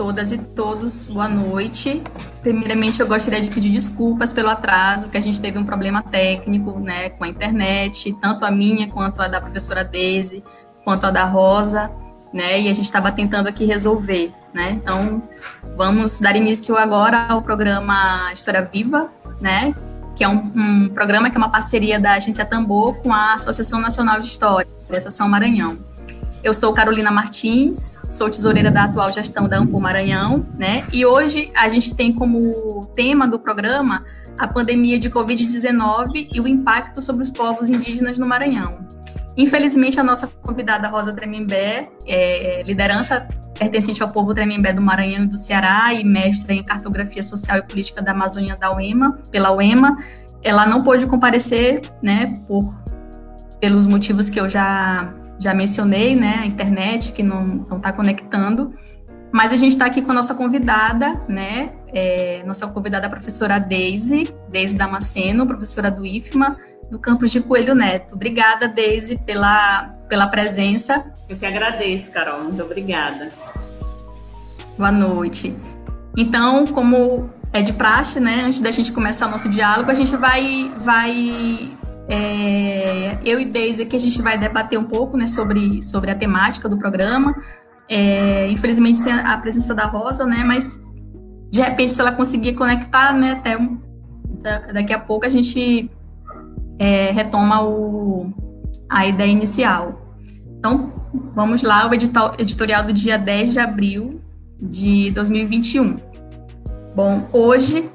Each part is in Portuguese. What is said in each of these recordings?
todas e todos, boa noite. Primeiramente, eu gostaria de pedir desculpas pelo atraso, que a gente teve um problema técnico, né, com a internet, tanto a minha quanto a da professora Deise, quanto a da Rosa, né, e a gente estava tentando aqui resolver, né. Então, vamos dar início agora ao programa História Viva, né, que é um, um programa que é uma parceria da Agência Tambor com a Associação Nacional de História, da São Maranhão. Eu sou Carolina Martins, sou tesoureira da atual gestão da Ampul Maranhão, né? E hoje a gente tem como tema do programa a pandemia de Covid-19 e o impacto sobre os povos indígenas no Maranhão. Infelizmente, a nossa convidada Rosa Tremembé, é, liderança pertencente ao povo Tremembé do Maranhão e do Ceará e mestra em cartografia social e política da Amazônia da UEMA, pela UEMA, ela não pôde comparecer, né, por pelos motivos que eu já já mencionei, né, a internet que não está conectando, mas a gente está aqui com a nossa convidada, né, é, nossa convidada a professora Deise, Deise Damasceno, professora do IFMA, do campus de Coelho Neto. Obrigada, Deise, pela, pela presença. Eu que agradeço, Carol, muito obrigada. Boa noite. Então, como é de praxe, né, antes da gente começar o nosso diálogo, a gente vai, vai é, eu e Deise aqui a gente vai debater um pouco né, sobre, sobre a temática do programa. É, infelizmente sem a presença da Rosa, né? Mas de repente, se ela conseguir conectar, né? Até um, daqui a pouco a gente é, retoma o, a ideia inicial. Então, vamos lá, o editorial do dia 10 de abril de 2021. Bom, hoje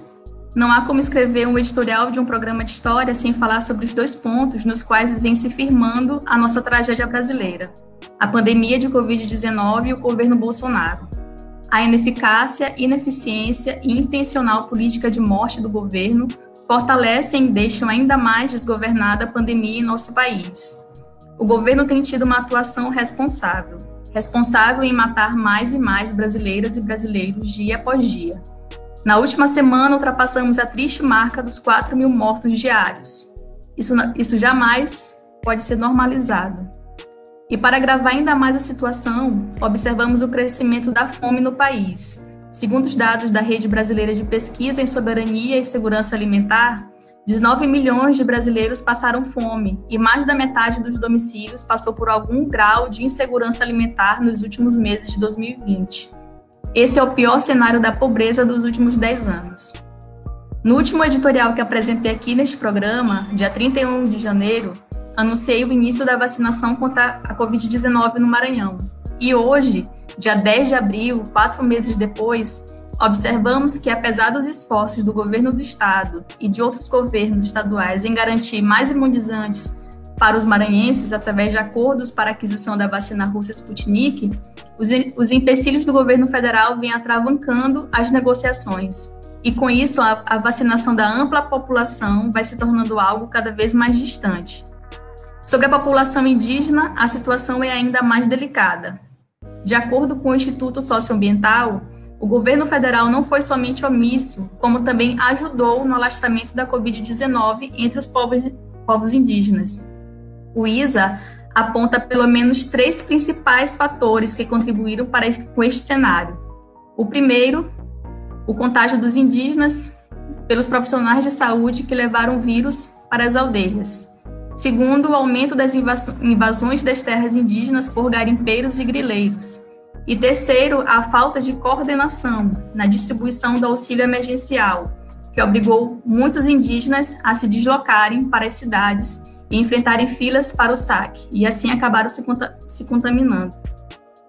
não há como escrever um editorial de um programa de história sem falar sobre os dois pontos nos quais vem se firmando a nossa tragédia brasileira: a pandemia de Covid-19 e o governo Bolsonaro. A ineficácia, ineficiência e intencional política de morte do governo fortalecem e deixam ainda mais desgovernada a pandemia em nosso país. O governo tem tido uma atuação responsável responsável em matar mais e mais brasileiras e brasileiros dia após dia na última semana, ultrapassamos a triste marca dos 4 mil mortos diários. Isso, isso jamais pode ser normalizado. E para agravar ainda mais a situação, observamos o crescimento da fome no país. Segundo os dados da Rede Brasileira de Pesquisa em Soberania e Segurança Alimentar, 19 milhões de brasileiros passaram fome e mais da metade dos domicílios passou por algum grau de insegurança alimentar nos últimos meses de 2020. Esse é o pior cenário da pobreza dos últimos 10 anos. No último editorial que apresentei aqui neste programa, dia 31 de janeiro, anunciei o início da vacinação contra a Covid-19 no Maranhão. E hoje, dia 10 de abril, quatro meses depois, observamos que, apesar dos esforços do governo do estado e de outros governos estaduais em garantir mais imunizantes para os maranhenses através de acordos para aquisição da vacina russa Sputnik, os, os empecilhos do governo federal vêm atravancando as negociações. E com isso, a, a vacinação da ampla população vai se tornando algo cada vez mais distante. Sobre a população indígena, a situação é ainda mais delicada. De acordo com o Instituto Socioambiental, o governo federal não foi somente omisso, como também ajudou no alastramento da Covid-19 entre os povos, povos indígenas. O ISA aponta pelo menos três principais fatores que contribuíram para com este cenário. O primeiro, o contágio dos indígenas pelos profissionais de saúde que levaram o vírus para as aldeias. Segundo, o aumento das invasões das terras indígenas por garimpeiros e grileiros. E terceiro, a falta de coordenação na distribuição do auxílio emergencial, que obrigou muitos indígenas a se deslocarem para as cidades e enfrentarem filas para o saque, e assim acabaram se, se contaminando.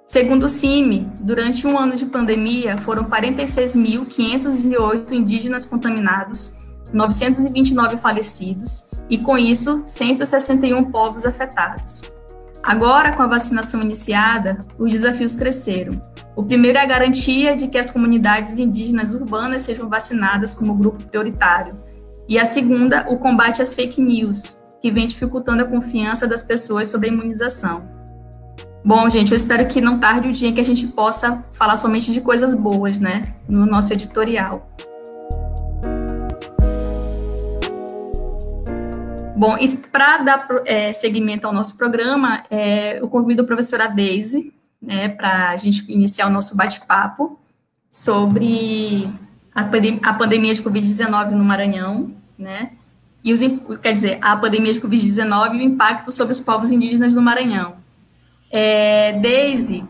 Segundo o CIMI, durante um ano de pandemia, foram 46.508 indígenas contaminados, 929 falecidos e, com isso, 161 povos afetados. Agora, com a vacinação iniciada, os desafios cresceram. O primeiro é a garantia de que as comunidades indígenas urbanas sejam vacinadas como grupo prioritário. E a segunda, o combate às fake news, que vem dificultando a confiança das pessoas sobre a imunização. Bom, gente, eu espero que não tarde o dia que a gente possa falar somente de coisas boas, né, no nosso editorial. Bom, e para dar é, seguimento ao nosso programa, é, eu convido a professora Daisy, né, para a gente iniciar o nosso bate-papo. sobre a, a pandemia de Covid-19 no Maranhão, né? E os, quer dizer, a pandemia de Covid-19 e o impacto sobre os povos indígenas no Maranhão. É, Daisy,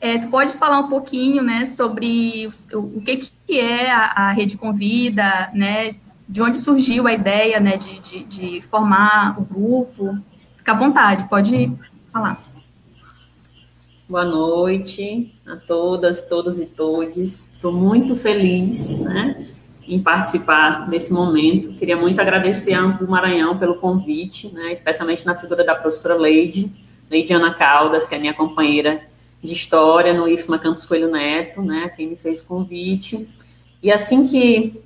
é, tu podes falar um pouquinho, né, sobre o, o que, que é a, a, Rede Convida, né, de onde surgiu a ideia, né, de, de, de formar o grupo. Fica à vontade, pode falar. Boa noite a todas, todos e todes. Estou muito feliz, né, em participar desse momento. Queria muito agradecer a Amplo Maranhão pelo convite, né, especialmente na figura da professora Leide, Leide Ana Caldas, que é minha companheira de História no IFMA Campus Coelho Neto, né, quem me fez o convite. E assim que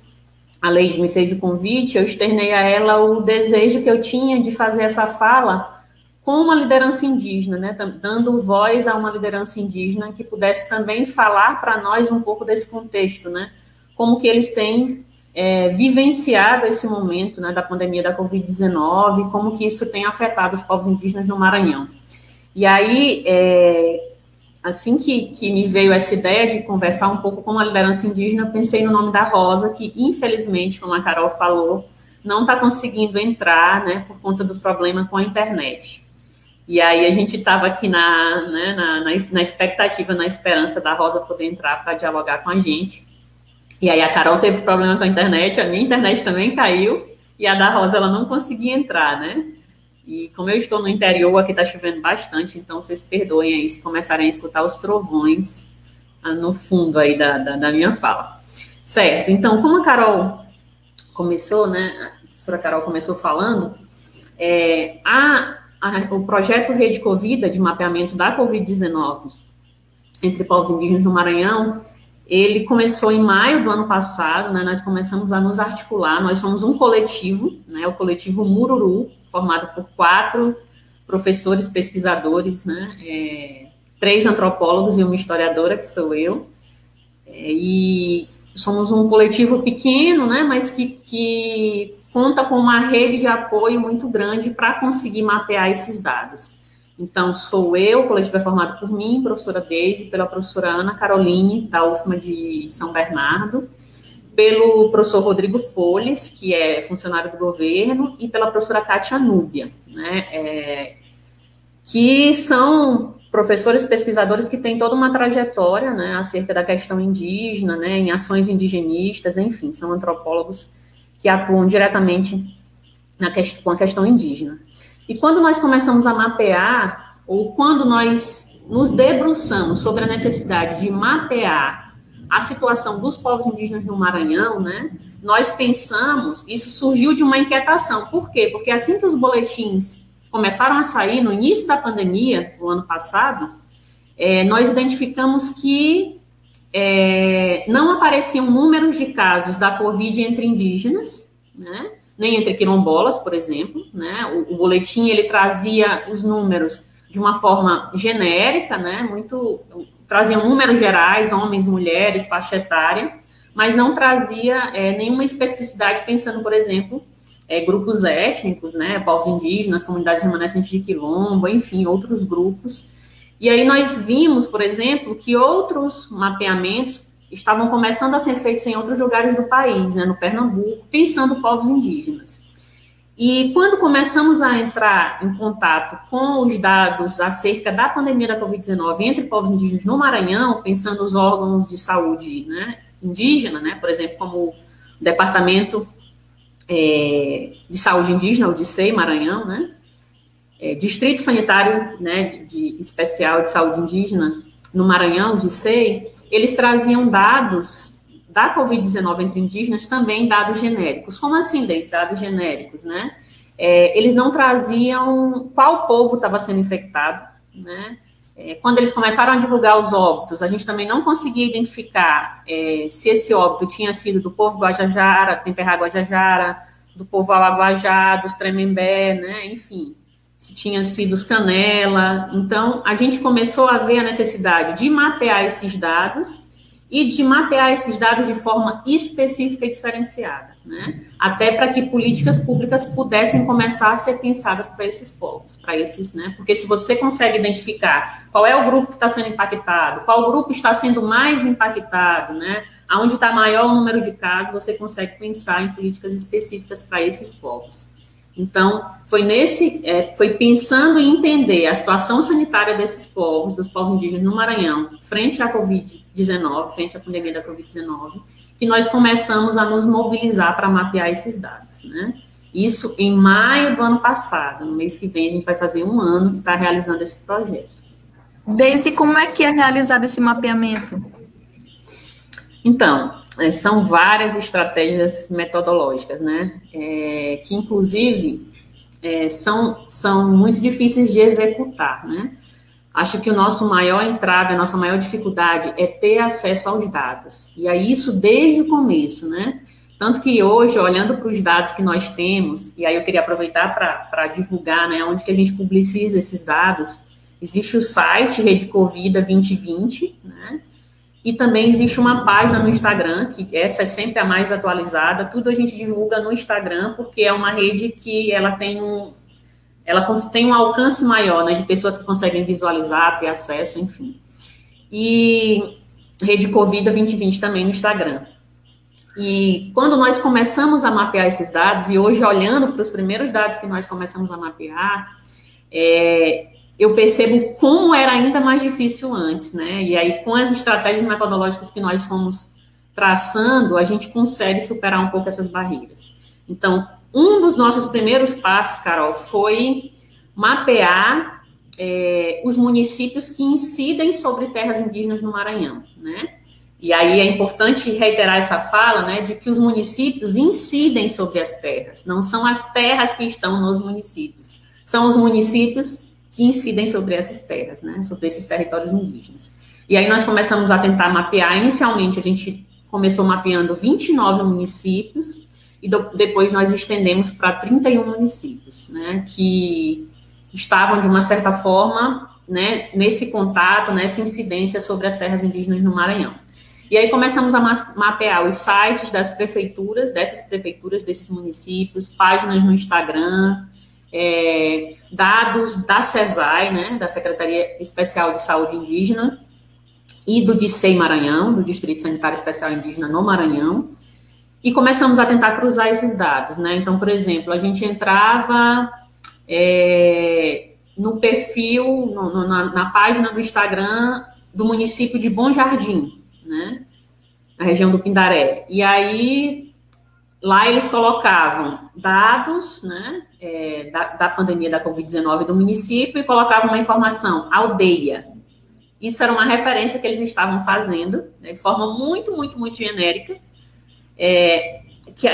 a Leide me fez o convite, eu externei a ela o desejo que eu tinha de fazer essa fala com uma liderança indígena, né, dando voz a uma liderança indígena que pudesse também falar para nós um pouco desse contexto, né, como que eles têm é, vivenciado esse momento, né, da pandemia da Covid-19, como que isso tem afetado os povos indígenas no Maranhão. E aí, é, assim que, que me veio essa ideia de conversar um pouco com a liderança indígena, pensei no nome da Rosa, que infelizmente, como a Carol falou, não está conseguindo entrar, né, por conta do problema com a internet. E aí a gente estava aqui na, né, na, na, na, expectativa, na esperança da Rosa poder entrar para dialogar com a gente. E aí a Carol teve problema com a internet, a minha internet também caiu, e a da Rosa ela não conseguia entrar, né? E como eu estou no interior, aqui está chovendo bastante, então vocês perdoem aí se começarem a escutar os trovões ah, no fundo aí da, da, da, minha fala. Certo, então, como a Carol começou, né, a professora Carol começou falando, é, a, a, o projeto Rede Covida, de mapeamento da Covid-19 entre povos indígenas do Maranhão, ele começou em maio do ano passado, né, nós começamos a nos articular, nós somos um coletivo, né, o coletivo Mururu, formado por quatro professores pesquisadores, né, é, três antropólogos e uma historiadora, que sou eu, é, e somos um coletivo pequeno, né, mas que, que conta com uma rede de apoio muito grande para conseguir mapear esses dados. Então, sou eu, o coletivo é formado por mim, professora Deise, pela professora Ana Caroline, da UFMA de São Bernardo, pelo professor Rodrigo Folhes, que é funcionário do governo, e pela professora Kátia Núbia, né, é, que são professores pesquisadores que têm toda uma trajetória né, acerca da questão indígena, né, em ações indigenistas, enfim, são antropólogos que atuam diretamente na questão, com a questão indígena. E quando nós começamos a mapear, ou quando nós nos debruçamos sobre a necessidade de mapear a situação dos povos indígenas no Maranhão, né? Nós pensamos, isso surgiu de uma inquietação. Por quê? Porque assim que os boletins começaram a sair no início da pandemia, no ano passado, é, nós identificamos que é, não apareciam números de casos da Covid entre indígenas, né? Nem entre quilombolas, por exemplo. Né? O, o, boletim ele trazia os números de uma forma genérica, né? muito traziam números gerais, homens, mulheres, faixa etária, mas não trazia é, nenhuma especificidade pensando, por exemplo, é, grupos étnicos, né, povos indígenas, comunidades remanescentes de quilombo, enfim, outros grupos. E aí nós vimos, por exemplo, que outros mapeamentos estavam começando a ser feitos em outros lugares do país, né, no Pernambuco, pensando povos indígenas. E quando começamos a entrar em contato com os dados acerca da pandemia da Covid-19 entre povos indígenas no Maranhão, pensando nos órgãos de saúde né, indígena, né, por exemplo, como o Departamento é, de Saúde Indígena, o DICEI Maranhão, né, é, Distrito Sanitário né, de, de, Especial de Saúde Indígena no Maranhão, o DICEI, eles traziam dados da Covid-19 entre indígenas também dados genéricos. Como assim, desde dados genéricos, né? É, eles não traziam qual povo estava sendo infectado, né? É, quando eles começaram a divulgar os óbitos, a gente também não conseguia identificar é, se esse óbito tinha sido do povo Guajajara, Temperá Guajajara, do povo Alaguajá, dos Tremembé, né? Enfim, se tinha sido os Canela. Então, a gente começou a ver a necessidade de mapear esses dados e de mapear esses dados de forma específica e diferenciada. né? Até para que políticas públicas pudessem começar a ser pensadas para esses povos, para esses, né? Porque se você consegue identificar qual é o grupo que está sendo impactado, qual grupo está sendo mais impactado, né? Aonde está maior o número de casos, você consegue pensar em políticas específicas para esses povos. Então, foi nesse, é, foi pensando em entender a situação sanitária desses povos, dos povos indígenas no Maranhão, frente à Covid-19, frente à pandemia da Covid-19, que nós começamos a nos mobilizar para mapear esses dados, né? Isso em maio do ano passado. No mês que vem a gente vai fazer um ano que está realizando esse projeto. Desde como é que é realizado esse mapeamento? Então, é, são várias estratégias metodológicas, né? É, que inclusive é, são, são muito difíceis de executar, né? Acho que o nosso maior entrave, a nossa maior dificuldade é ter acesso aos dados. E é isso desde o começo, né? Tanto que hoje, olhando para os dados que nós temos, e aí eu queria aproveitar para divulgar, né, onde que a gente publiciza esses dados, existe o site Rede Covida 2020, né, e também existe uma página no Instagram, que essa é sempre a mais atualizada, tudo a gente divulga no Instagram, porque é uma rede que ela tem um, ela tem um alcance maior, né, de pessoas que conseguem visualizar, ter acesso, enfim. E Rede Covida 2020 também no Instagram. E quando nós começamos a mapear esses dados, e hoje olhando para os primeiros dados que nós começamos a mapear, é, eu percebo como era ainda mais difícil antes, né? E aí, com as estratégias metodológicas que nós fomos traçando, a gente consegue superar um pouco essas barreiras. Então, um dos nossos primeiros passos, Carol, foi mapear é, os municípios que incidem sobre terras indígenas no Maranhão, né? E aí é importante reiterar essa fala, né, de que os municípios incidem sobre as terras, não são as terras que estão nos municípios, são os municípios que incidem sobre essas terras, né, sobre esses territórios indígenas. E aí nós começamos a tentar mapear, inicialmente a gente começou mapeando 29 municípios, e do, depois nós estendemos para 31 municípios, né, que estavam, de uma certa forma, né, nesse contato, nessa incidência sobre as terras indígenas no Maranhão. E aí começamos a mapear os sites das prefeituras, dessas prefeituras, desses municípios, páginas no Instagram, é, dados da CESAI, né, da Secretaria Especial de Saúde Indígena, e do DICEI Maranhão, do Distrito Sanitário Especial Indígena no Maranhão, e começamos a tentar cruzar esses dados, né? Então, por exemplo, a gente entrava é, no perfil, no, no, na, na, página do Instagram do município de Bom Jardim, né? Na região do Pindaré. E aí, lá eles colocavam dados, né? É, da, da pandemia da Covid-19 do município e colocavam uma informação, aldeia. Isso era uma referência que eles estavam fazendo, né, de forma muito, muito, muito genérica é, que,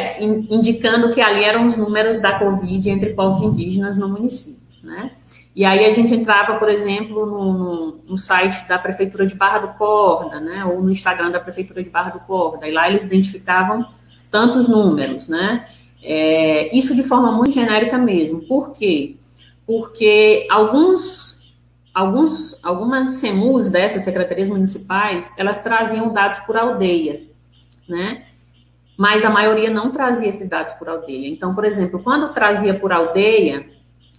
indicando que ali eram os números da Covid entre povos indígenas no município, né? E aí a gente entrava, por exemplo, no, no, no, site da Prefeitura de Barra do Corda, né? Ou no Instagram da Prefeitura de Barra do Corda, e lá eles identificavam tantos números, né? É, isso de forma muito genérica mesmo. Por quê? Porque alguns, alguns, algumas CEMUs dessas secretarias municipais, elas traziam dados por aldeia, né? mas a maioria não trazia esses dados por aldeia. Então, por exemplo, quando trazia por aldeia,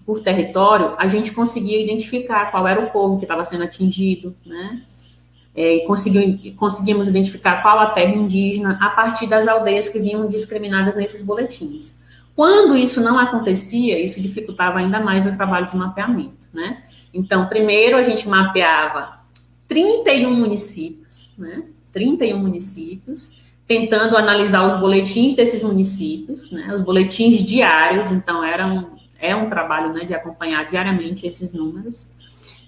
por território, a gente conseguia identificar qual era o povo que estava sendo atingido, né? É, conseguimos identificar qual a terra indígena a partir das aldeias que vinham discriminadas nesses boletins. Quando isso não acontecia, isso dificultava ainda mais o trabalho de mapeamento, né? Então, primeiro a gente mapeava 31 municípios, né? 31 municípios, tentando analisar os boletins desses municípios, né, os boletins diários, então era um, é um trabalho né, de acompanhar diariamente esses números.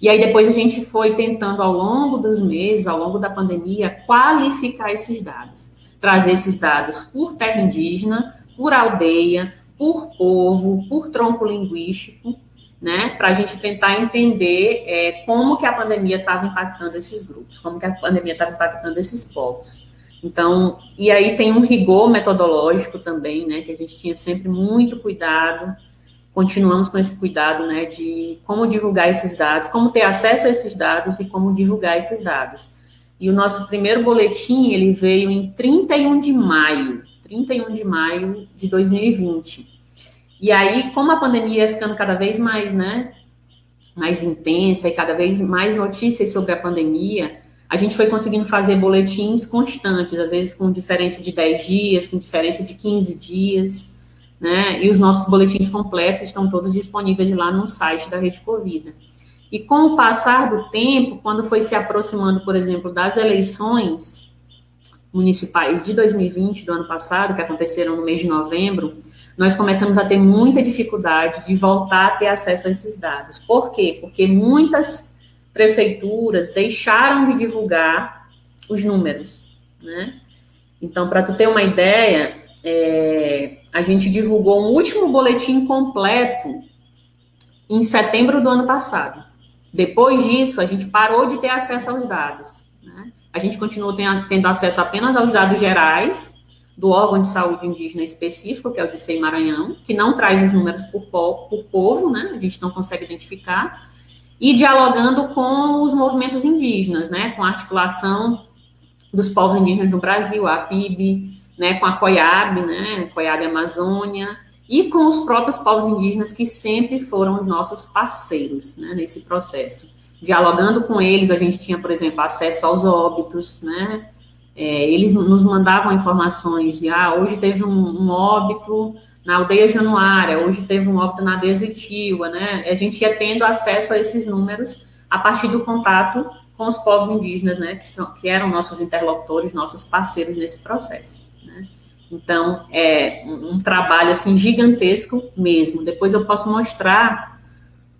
E aí depois a gente foi tentando ao longo dos meses, ao longo da pandemia, qualificar esses dados, trazer esses dados por terra indígena, por aldeia, por povo, por tronco linguístico, né, para a gente tentar entender é, como que a pandemia estava impactando esses grupos, como que a pandemia estava impactando esses povos. Então, e aí tem um rigor metodológico também, né, que a gente tinha sempre muito cuidado, continuamos com esse cuidado, né, de como divulgar esses dados, como ter acesso a esses dados e como divulgar esses dados. E o nosso primeiro boletim, ele veio em 31 de maio, 31 de maio de 2020. E aí, como a pandemia ia ficando cada vez mais, né, mais intensa e cada vez mais notícias sobre a pandemia, a gente foi conseguindo fazer boletins constantes, às vezes com diferença de 10 dias, com diferença de 15 dias, né? E os nossos boletins completos estão todos disponíveis lá no site da Rede Covida. E com o passar do tempo, quando foi se aproximando, por exemplo, das eleições municipais de 2020, do ano passado, que aconteceram no mês de novembro, nós começamos a ter muita dificuldade de voltar a ter acesso a esses dados. Por quê? Porque muitas prefeituras deixaram de divulgar os números, né? Então, para tu ter uma ideia, é, a gente divulgou um último boletim completo em setembro do ano passado. Depois disso, a gente parou de ter acesso aos dados. Né? A gente continuou tendo acesso apenas aos dados gerais do órgão de saúde indígena específico, que é o de SEI Maranhão, que não traz os números por, povo, né? A gente não consegue identificar. E dialogando com os movimentos indígenas, né? Com a articulação dos povos indígenas do Brasil, a PIB, né? Com a COIAB, né? COIAB Amazônia, e com os próprios povos indígenas que sempre foram os nossos parceiros, né? Nesse processo. Dialogando com eles, a gente tinha, por exemplo, acesso aos óbitos, né? É, eles nos mandavam informações de, ah, hoje teve um, um, óbito na aldeia Januária, hoje teve um óbito na aldeia Zitiva, né? A gente ia tendo acesso a esses números a partir do contato com os povos indígenas, né? Que, são, que eram nossos interlocutores, nossos parceiros nesse processo. Então, é um, trabalho, assim, gigantesco mesmo. Depois eu posso mostrar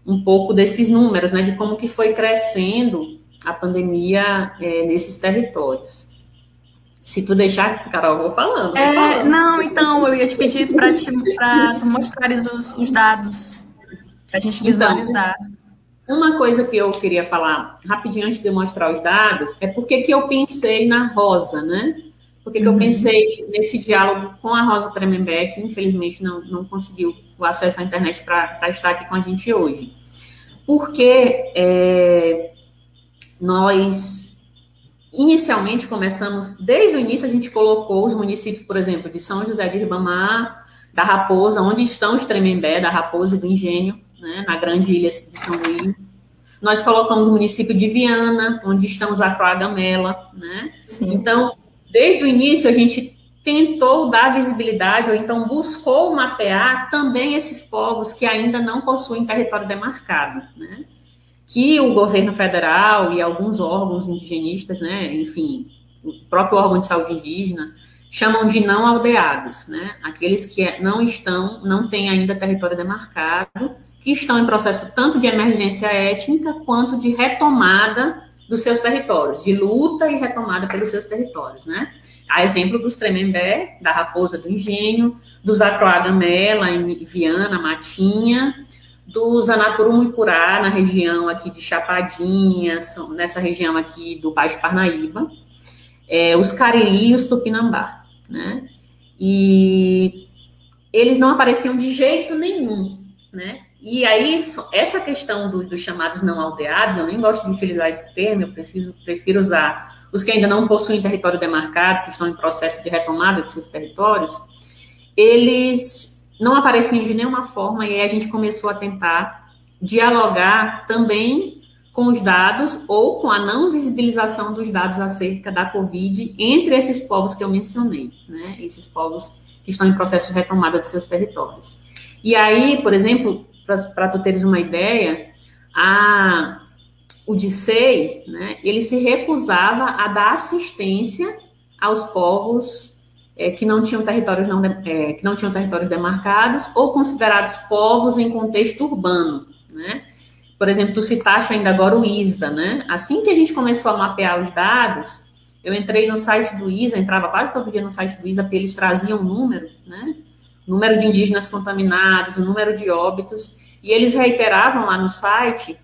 um pouco desses números, né? De como que foi crescendo a pandemia é, nesses territórios. Se tu deixar, Carol, eu vou falando. Vou é, falando. Não, então, eu ia te pedir para tu mostrares os, os dados, para a gente então, visualizar. Então, uma coisa que eu queria falar rapidinho antes de eu mostrar os dados é porque que eu pensei na Rosa, né? Porque que uhum. eu pensei nesse diálogo com a Rosa Tremembé, que infelizmente não, não conseguiu o acesso à internet para estar aqui com a gente hoje. Porque é, nós Inicialmente, começamos, desde o início, a gente colocou os municípios, por exemplo, de São José de Ribamar, da Raposa, onde estão os Tremembé, da Raposa e do Engenho, né, na grande ilha de São Luís. Nós colocamos o município de Viana, onde estão os Acroagamela, né? Sim. Então, desde o início, a gente tentou dar visibilidade, ou então buscou mapear também esses povos que ainda não possuem território demarcado, né? que o governo federal e alguns órgãos indigenistas, né, enfim, o próprio órgão de saúde indígena, chamam de não aldeados, né, aqueles que não estão, não têm ainda território demarcado, que estão em processo tanto de emergência étnica quanto de retomada dos seus territórios, de luta e retomada pelos seus territórios, né. A exemplo dos Tremembé, da Raposa do Engenho, dos Acroagamela, em Viana, Matinha, do Zanapurumo e Purá, na região aqui de Chapadinha, nessa região aqui do Baixo Parnaíba, é, os Cariri e os Tupinambá, né? E eles não apareciam de jeito nenhum, né? E aí, essa questão dos, dos chamados não aldeados, eu nem gosto de utilizar esse termo, eu preciso, prefiro usar os que ainda não possuem território demarcado, que estão em processo de retomada de seus territórios, eles não apareciam de nenhuma forma, e aí a gente começou a tentar dialogar também com os dados ou com a não visibilização dos dados acerca da Covid entre esses povos que eu mencionei, né? Esses povos que estão em processo de retomada de seus territórios. E aí, por exemplo, para tu teres uma ideia, a, o DICEI, né, ele se recusava a dar assistência aos povos é, que não tinham territórios não é, que não tinham territórios demarcados ou considerados povos em contexto urbano, né? Por exemplo, tu citaste ainda agora o ISA, né? Assim que a gente começou a mapear os dados, eu entrei no site do ISA, entrava quase todo dia no site do ISA, porque eles traziam número, né? Número de indígenas contaminados, o número de óbitos, e eles reiteravam lá no site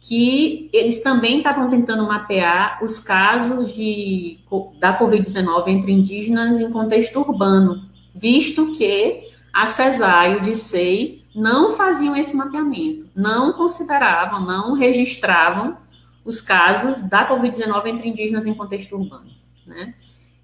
que eles também estavam tentando mapear os casos de, da Covid-19 entre indígenas em contexto urbano, visto que a CESAI e o DICEI não faziam esse mapeamento, não consideravam, não registravam os casos da Covid-19 entre indígenas em contexto urbano, né?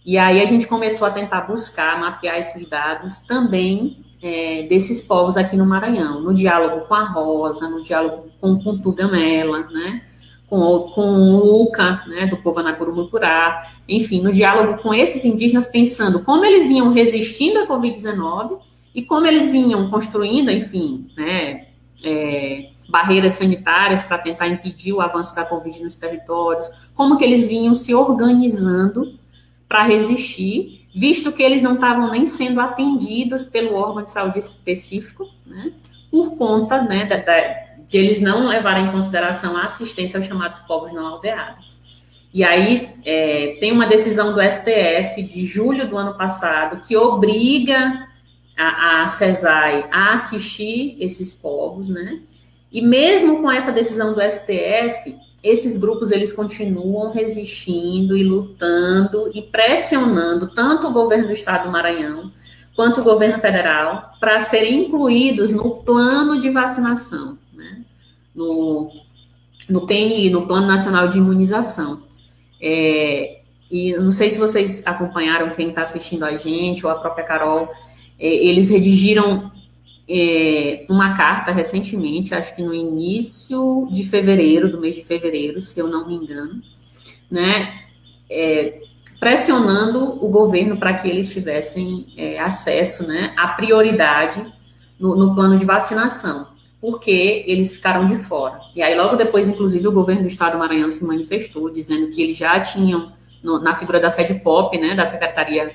E aí a gente começou a tentar buscar, mapear esses dados também é, desses povos aqui no Maranhão, no diálogo com a Rosa, no diálogo com, com Tugamela, né? Com, com o Luca, né, do povo Anacurumucurá, enfim, no diálogo com esses indígenas, pensando como eles vinham resistindo à Covid-19 e como eles vinham construindo, enfim, né, é, barreiras sanitárias para tentar impedir o avanço da Covid nos territórios, como que eles vinham se organizando para resistir, visto que eles não estavam nem sendo atendidos pelo órgão de saúde específico, né, por conta né, de eles não levarem em consideração a assistência aos chamados povos não aldeados. E aí é, tem uma decisão do STF de julho do ano passado que obriga a, a CESAI a assistir esses povos, né? E mesmo com essa decisão do STF, esses grupos eles continuam resistindo e lutando e pressionando tanto o governo do estado do Maranhão quanto o governo federal para serem incluídos no plano de vacinação, né? no, no PNI, no Plano Nacional de Imunização. É, e não sei se vocês acompanharam, quem está assistindo a gente, ou a própria Carol, é, eles redigiram é, uma carta recentemente, acho que no início de fevereiro, do mês de fevereiro, se eu não me engano, né, é, pressionando o governo para que eles tivessem é, acesso, né, à prioridade no, no, plano de vacinação, porque eles ficaram de fora. E aí, logo depois, inclusive, o governo do estado do Maranhão se manifestou, dizendo que eles já tinham, no, na figura da sede POP, né, da Secretaria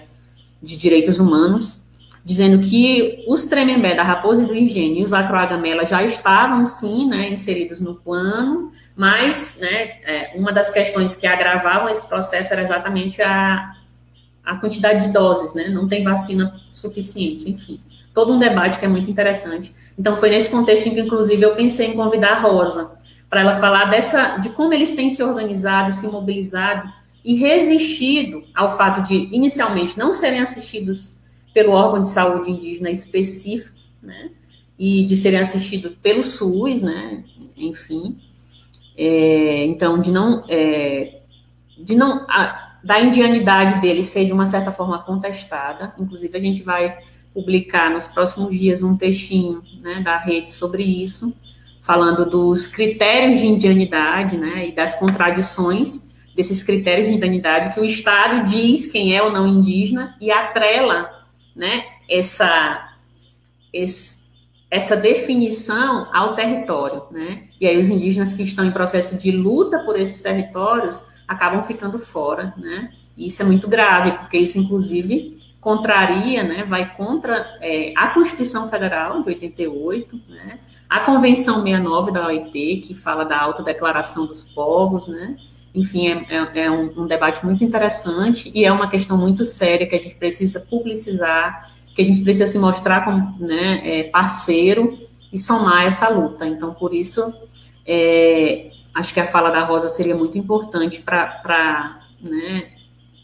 de Direitos Humanos, dizendo que os Tremembé da Raposa e do Engenho e os Acroagamela já estavam, sim, né, inseridos no plano, mas né, é, uma das questões que agravavam esse processo era exatamente a, a quantidade de doses, né, não tem vacina suficiente, enfim. Todo um debate que é muito interessante. Então, foi nesse contexto em que, inclusive, eu pensei em convidar a Rosa para ela falar dessa, de como eles têm se organizado, se mobilizado e resistido ao fato de, inicialmente, não serem assistidos pelo órgão de saúde indígena específico, né, e de serem assistidos pelo SUS, né, enfim, é, então, de não, é, de não, a, da indianidade deles ser de uma certa forma contestada, inclusive a gente vai publicar nos próximos dias um textinho, né, da rede sobre isso, falando dos critérios de indianidade, né, e das contradições desses critérios de indianidade que o Estado diz quem é ou não indígena e atrela né, essa, esse, essa definição ao território, né? E aí os indígenas que estão em processo de luta por esses territórios acabam ficando fora, né? E isso é muito grave, porque isso, inclusive, contraria, né, vai contra é, a Constituição Federal de 88, né, a Convenção 69 da OIT, que fala da autodeclaração dos povos, né, enfim, é, é, é um, um, debate muito interessante e é uma questão muito séria que a gente precisa publicizar, que a gente precisa se mostrar como né, é, parceiro e somar essa luta. Então, por isso, é, acho que a fala da Rosa seria muito importante para né,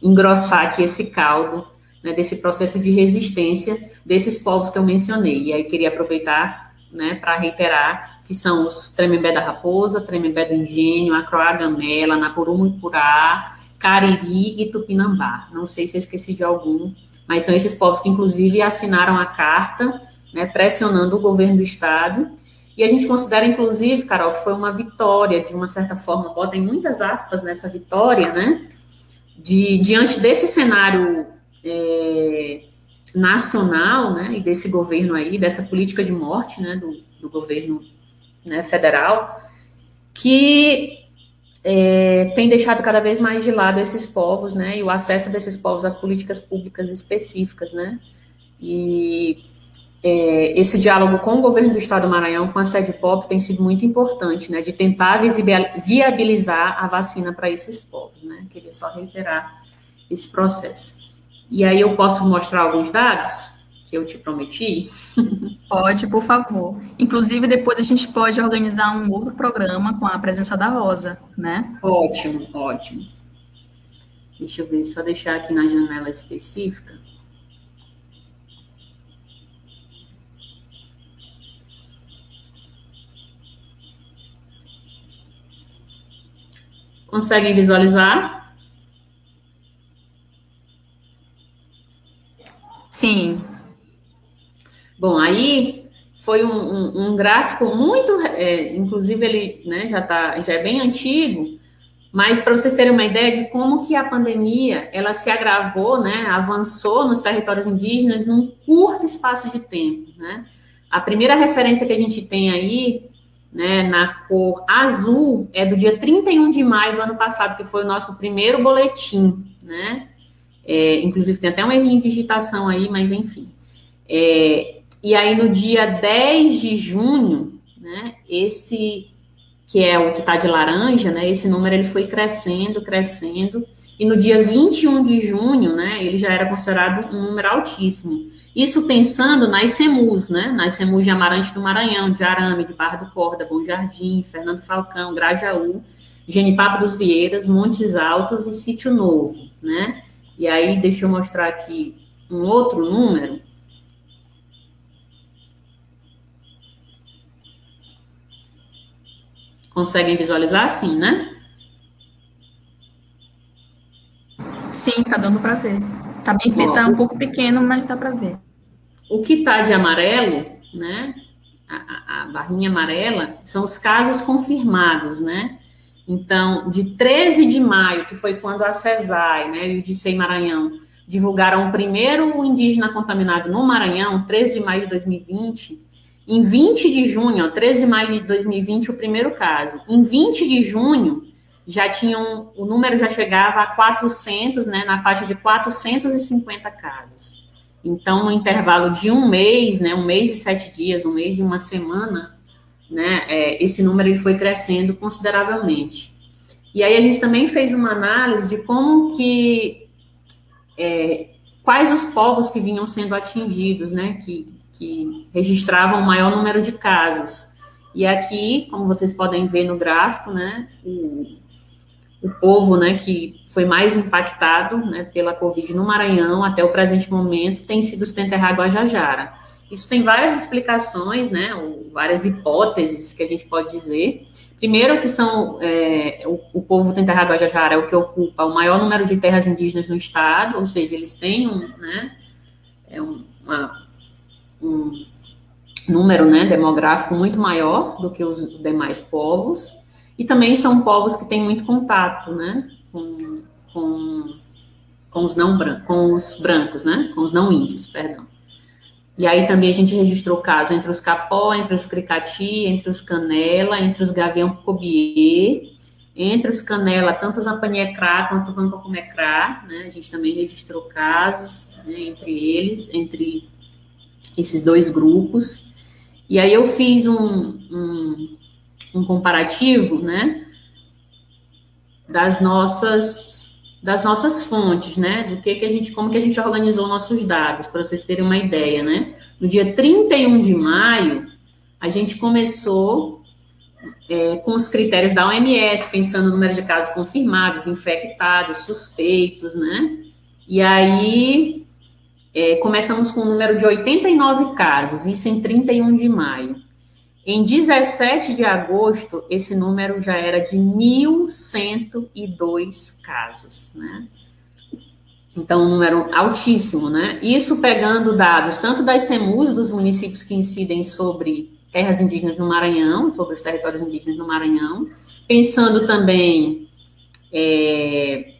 engrossar aqui esse caldo né, desse processo de resistência desses povos que eu mencionei. E aí queria aproveitar né, para reiterar que são os Tremembé da Raposa, Tremembé do Engenho, Acroagamela, Napurumpurá, Cariri e Tupinambá. Não sei se eu esqueci de algum, mas são esses povos que, inclusive, assinaram a carta, né, pressionando o governo do Estado. E a gente considera, inclusive, Carol, que foi uma vitória, de uma certa forma, botem muitas aspas nessa vitória, né, de, diante desse cenário é, nacional, né, e desse governo aí, dessa política de morte, né, do, do governo né, federal, que é, tem deixado cada vez mais de lado esses povos, né, e o acesso desses povos às políticas públicas específicas, né, e é, esse diálogo com o governo do Estado do Maranhão, com a sede POP, tem sido muito importante, né, de tentar viabilizar a vacina para esses povos, né, queria só reiterar esse processo. E aí eu posso mostrar alguns dados? Que eu te prometi? Pode, por favor. Inclusive, depois a gente pode organizar um outro programa com a presença da Rosa, né? Ótimo, ótimo. Deixa eu ver, só deixar aqui na janela específica. Conseguem visualizar? Bom, aí foi um, um, um gráfico muito, é, inclusive ele né, já, tá, já é bem antigo, mas para vocês terem uma ideia de como que a pandemia ela se agravou, né, avançou nos territórios indígenas num curto espaço de tempo, né? A primeira referência que a gente tem aí, né, na cor azul, é do dia 31 de maio do ano passado, que foi o nosso primeiro boletim, né? É, inclusive tem até um erro em digitação aí, mas enfim. É, e aí no dia 10 de junho, né, esse que é o que está de laranja, né, esse número ele foi crescendo, crescendo, e no dia 21 de junho, né, ele já era considerado um número altíssimo. Isso pensando nas CEMUs, né, nas CEMUs de Amarante do Maranhão, de Arame, de Barra do Corda, Bom Jardim, Fernando Falcão, Grajaú, Genipapo dos Vieiras, Montes Altos e Sítio Novo, né, e aí deixa eu mostrar aqui um outro número, Conseguem visualizar assim, né? Sim, tá dando para ver. Tá bem, Bom, tá um pouco pequeno, mas dá para ver. O que tá de amarelo, né? A, a, a, barrinha amarela são os casos confirmados, né? Então, de 13 de maio, que foi quando a CESAI, né, e o DICEI Maranhão divulgaram o primeiro indígena contaminado no Maranhão, 13 de maio de 2020, em 20 de junho, 13 de maio de 2020, o primeiro caso. Em 20 de junho, já tinham, o número já chegava a 400, né, na faixa de 450 casos. Então, no intervalo de um mês, né, um mês e sete dias, um mês e uma semana, né, é, esse número ele foi crescendo consideravelmente. E aí a gente também fez uma análise de como que, é, quais os povos que vinham sendo atingidos, né, que que registravam o maior número de casos. E aqui, como vocês podem ver no gráfico, né, o, o povo, né, que foi mais impactado, né, pela Covid no Maranhão até o presente momento tem sido os Tenterra Guajajara. Isso tem várias explicações, né, várias hipóteses que a gente pode dizer. Primeiro que são, é, o, o povo Tenterra Guajajara é o que ocupa o maior número de terras indígenas no estado, ou seja, eles têm um, né, é uma um número né, demográfico muito maior do que os demais povos, e também são povos que têm muito contato né, com, com, com, os, não bran com os brancos, né, com os não índios, perdão. E aí também a gente registrou casos entre os capó, entre os cricati, entre os canela, entre os gavião cobier, entre os canela, tanto os ampaniecrá quanto o né, a gente também registrou casos né, entre eles, entre esses dois grupos. E aí eu fiz um, um, um comparativo, né, das nossas das nossas fontes, né, do que que a gente, como que a gente organizou nossos dados, para vocês terem uma ideia, né. No dia 31 de maio, a gente começou é, com os critérios da OMS, pensando no número de casos confirmados, infectados, suspeitos, né, e aí é, começamos com um número de 89 casos, isso em 31 de maio. Em 17 de agosto, esse número já era de 1.102 casos, né? Então, um número altíssimo, né? Isso pegando dados tanto das CEMUs, dos municípios que incidem sobre terras indígenas no Maranhão, sobre os territórios indígenas no Maranhão, pensando também é,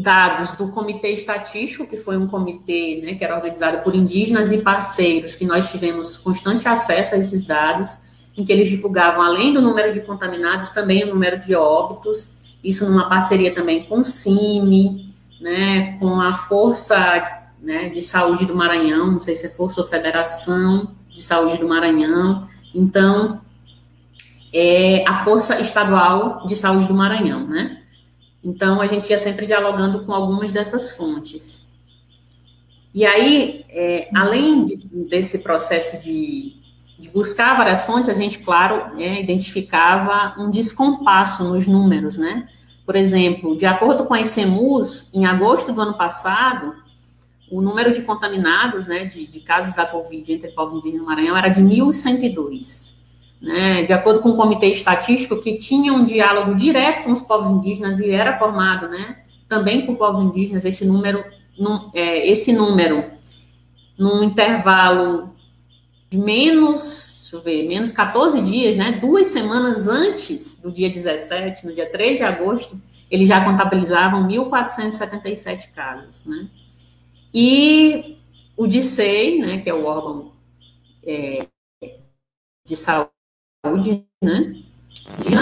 dados do Comitê Estatístico, que foi um comitê né, que era organizado por indígenas e parceiros, que nós tivemos constante acesso a esses dados, em que eles divulgavam, além do número de contaminados, também o número de óbitos, isso numa parceria também com o CIMI, né, com a Força né, de Saúde do Maranhão, não sei se é Força ou Federação de Saúde do Maranhão, então, é a Força Estadual de Saúde do Maranhão, né, então, a gente ia sempre dialogando com algumas dessas fontes. E aí, é, além de, desse processo de, de, buscar várias fontes, a gente, claro, é, identificava um descompasso nos números, né? Por exemplo, de acordo com a ICEMUS, em agosto do ano passado, o número de contaminados, né, de, de casos da Covid entre povos indígenas no Maranhão era de 1.102 né, de acordo com o comitê estatístico, que tinha um diálogo direto com os povos indígenas e era formado, né, também por povos indígenas, esse número, num, é, esse número num intervalo de menos, deixa eu ver, menos 14 dias, né? Duas semanas antes do dia 17, no dia 3 de agosto, eles já contabilizavam 1.477 casos, né? E o DICEI, né, que é o órgão é, de saúde, né,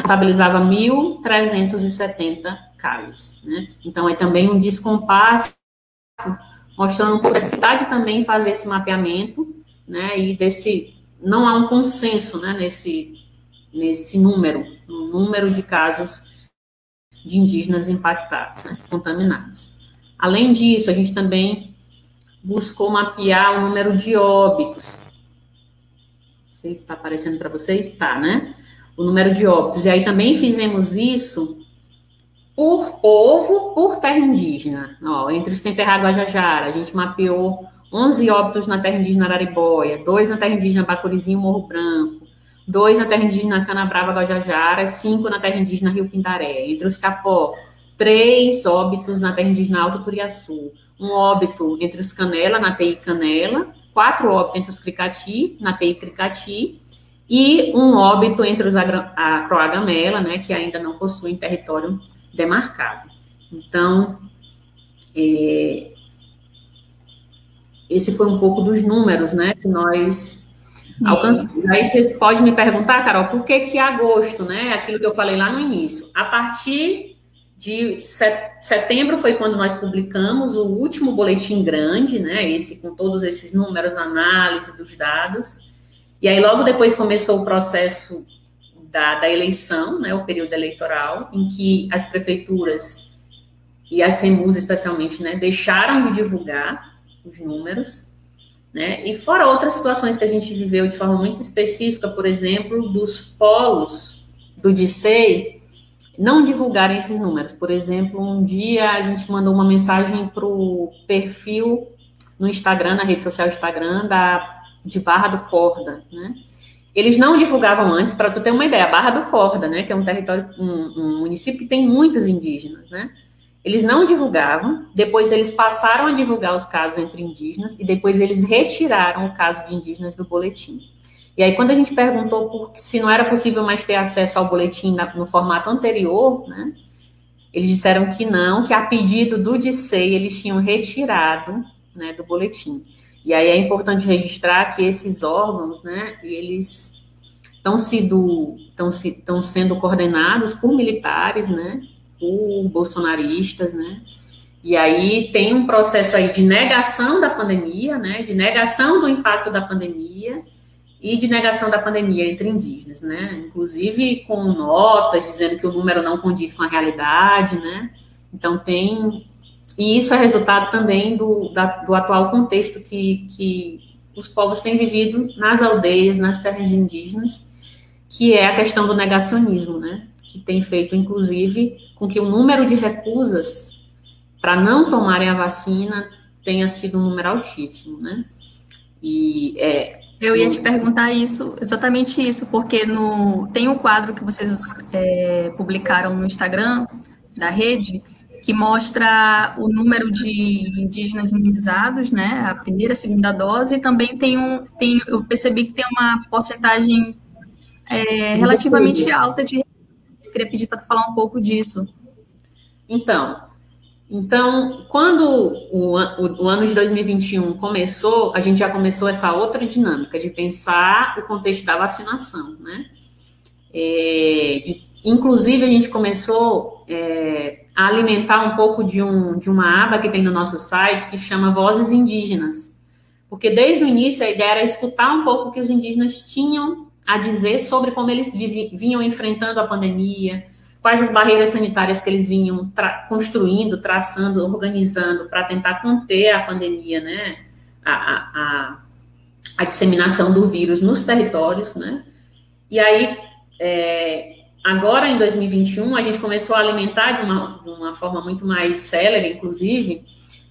contabilizava 1.370 casos, né? Então, é também um descompasso, mostrando a dificuldade também fazer esse mapeamento, né, e desse, não há um consenso, né, nesse, nesse número, no número de casos de indígenas impactados, né, contaminados. Além disso, a gente também buscou mapear o número de óbitos. Sei se está aparecendo para vocês, está, né? O número de óbitos. E aí também fizemos isso por povo, por terra indígena. Ó, entre os Tenterra Guajajara, a gente mapeou 11 óbitos na terra indígena Araribóia, dois na terra indígena Bacurizinho Morro Branco, dois na terra indígena Canabrava Guajajara, cinco na terra indígena Rio Pindaré. Entre os Capó, três óbitos na terra indígena Alto Turiaçu, um óbito entre os Canela, na TI Canela, quatro óbitos entre os Cricati, na TI Cricati, e um óbito entre os a Croagamela, né, que ainda não possuem território demarcado. Então, é, esse foi um pouco dos números, né, que nós alcançamos. Aí você pode me perguntar, Carol, por que que agosto, né? Aquilo que eu falei lá no início. A partir de setembro foi quando nós publicamos o último boletim grande, né? Esse com todos esses números, análise dos dados. E aí logo depois começou o processo da, da eleição, né? O período eleitoral, em que as prefeituras e as CEMUs especialmente, né? Deixaram de divulgar os números né? E fora outras situações que a gente viveu de forma muito específica, por exemplo, dos polos do DICEI não divulgarem esses números. Por exemplo, um dia a gente mandou uma mensagem para o perfil no Instagram, na rede social Instagram, da, de Barra do Corda, né? Eles não divulgavam antes, para tu ter uma ideia, Barra do Corda, né, que é um território, um, um município que tem muitos indígenas, né? Eles não divulgavam, depois eles passaram a divulgar os casos entre indígenas e depois eles retiraram o caso de indígenas do boletim. E aí, quando a gente perguntou por, se não era possível mais ter acesso ao boletim na, no formato anterior, né, eles disseram que não, que a pedido do DICEI eles tinham retirado né, do boletim. E aí é importante registrar que esses órgãos, né, eles estão estão sendo coordenados por militares, né, por bolsonaristas, né? E aí tem um processo aí de negação da pandemia, né? De negação do impacto da pandemia e de negação da pandemia entre indígenas, né? Inclusive com notas dizendo que o número não condiz com a realidade, né? Então tem e isso é resultado também do, da, do atual contexto que, que os povos têm vivido nas aldeias, nas terras indígenas, que é a questão do negacionismo, né? Que tem feito, inclusive, com que o número de recusas para não tomarem a vacina tenha sido um número altíssimo, né? E é, eu ia te perguntar isso, exatamente isso, porque no, tem um quadro que vocês é, publicaram no Instagram da rede que mostra o número de indígenas imunizados, né? A primeira, a segunda dose, e também tem um, tem, eu percebi que tem uma porcentagem é, relativamente alta de eu queria pedir para falar um pouco disso. Então, então quando o, o, o, ano de 2021 começou, a gente já começou essa outra dinâmica de pensar o contexto da vacinação, né? É, de, inclusive, a gente começou é, a alimentar um pouco de, um, de uma aba que tem no nosso site que chama Vozes Indígenas. Porque desde o início a ideia era escutar um pouco o que os indígenas tinham a dizer sobre como eles vinham enfrentando a pandemia, quais as barreiras sanitárias que eles vinham tra construindo, traçando, organizando para tentar conter a pandemia, né? A, a, a, disseminação do vírus nos territórios, né? E aí, é, agora em 2021, a gente começou a alimentar de uma, de uma forma muito mais célere, inclusive,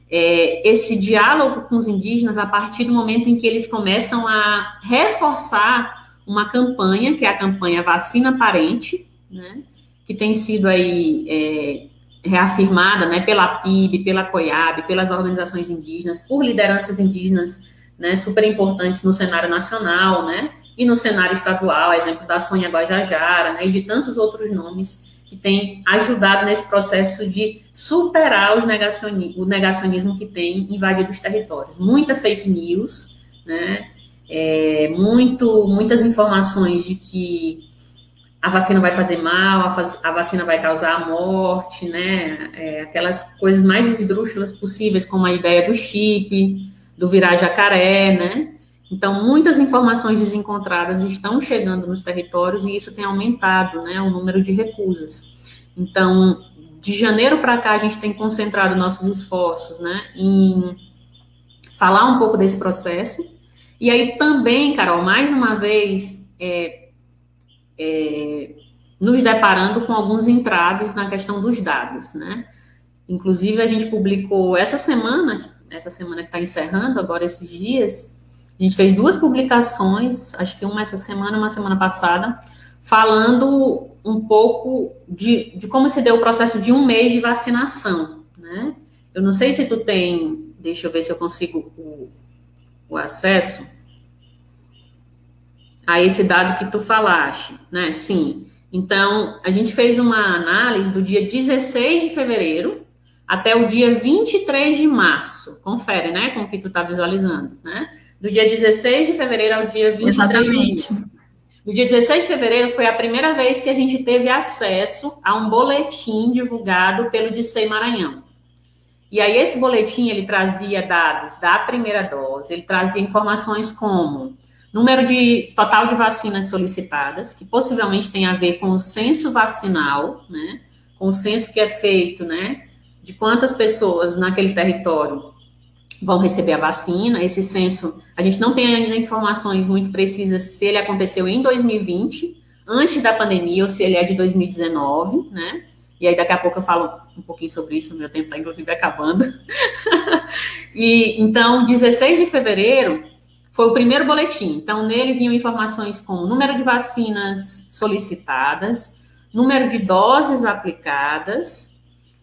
é, esse diálogo com os indígenas a partir do momento em que eles começam a reforçar uma campanha, que é a campanha Vacina Parente, né, que tem sido aí é, reafirmada né, pela PIB, pela COIAB, pelas organizações indígenas, por lideranças indígenas né, super importantes no cenário nacional, né, e no cenário estadual, exemplo da Sônia Guajajara, né, e de tantos outros nomes que têm ajudado nesse processo de superar negacioni o negacionismo que tem invadido os territórios. Muita fake news, né, é, muito, muitas informações de que a vacina vai fazer mal, a, vacina vai causar morte, né? É, aquelas coisas mais esdrúxulas possíveis, como a ideia do chip, do virar jacaré, né? Então, muitas informações desencontradas estão chegando nos territórios e isso tem aumentado, né, o número de recusas. Então, de janeiro para cá, a gente tem concentrado nossos esforços, né, em falar um pouco desse processo. E aí também, Carol, mais uma vez, é, é, nos deparando com alguns entraves na questão dos dados, né? Inclusive, a gente publicou essa semana, essa semana que está encerrando, agora esses dias, a gente fez duas publicações, acho que uma essa semana, uma semana passada, falando um pouco de, de como se deu o processo de um mês de vacinação, né? Eu não sei se tu tem, deixa eu ver se eu consigo o, o acesso a esse dado que tu falaste, né? Sim. Então, a gente fez uma análise do dia 16 de fevereiro até o dia 23 de março. Confere, né, com o que tu tá visualizando, né? Do dia 16 de fevereiro ao dia 23 Exatamente. No dia 16 de fevereiro foi a primeira vez que a gente teve acesso a um boletim divulgado pelo Dicei Maranhão. E aí esse boletim ele trazia dados da primeira dose, ele trazia informações como número de total de vacinas solicitadas, que possivelmente tem a ver com o censo vacinal, né? Com o censo que é feito, né? De quantas pessoas naquele território vão receber a vacina. Esse censo, a gente não tem ainda informações muito precisas se ele aconteceu em 2020, antes da pandemia, ou se ele é de 2019, né? E aí daqui a pouco eu falo um pouquinho sobre isso, meu tempo está inclusive acabando. e então, 16 de fevereiro, foi o primeiro boletim. Então, nele vinham informações como número de vacinas solicitadas, número de doses aplicadas,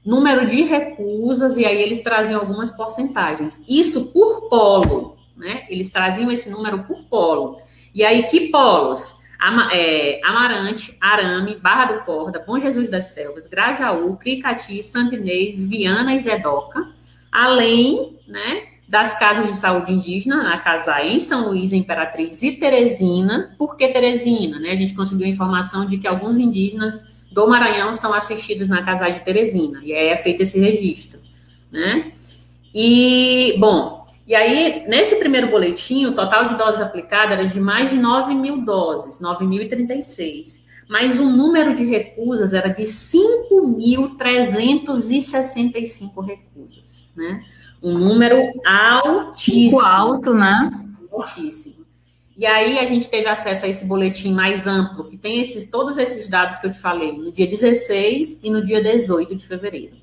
número de recusas, e aí eles traziam algumas porcentagens. Isso por polo, né? Eles traziam esse número por polo. E aí, que polos? é, Amarante, Arame, Barra do Corda, Bom Jesus das Selvas, Grajaú, Cricati, Santinês, Viana e Zedoca, além, né, das casas de saúde indígena, na Casa em São Luís, Imperatriz e Teresina. Por que Teresina? Né? A gente conseguiu informação de que alguns indígenas do Maranhão são assistidos na Casa de Teresina, e aí é feito esse registro, né? E, bom, e aí, nesse primeiro boletim, o total de doses aplicadas era de mais de 9 mil doses, 9.036, mas o número de recusas era de 5.365 recusas, né? Um número altíssimo. Muito alto, né? Altíssimo. E aí a gente teve acesso a esse boletim mais amplo, que tem esses, todos esses dados que eu te falei, no dia 16 e no dia 18 de fevereiro.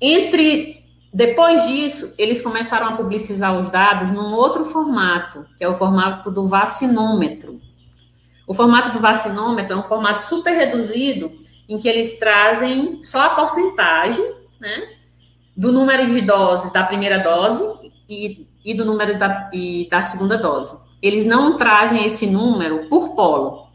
Entre depois disso, eles começaram a publicizar os dados num outro formato, que é o formato do vacinômetro. O formato do vacinômetro é um formato super reduzido, em que eles trazem só a porcentagem, né, do número de doses da primeira dose e, e do número da, e da segunda dose. Eles não trazem esse número por polo.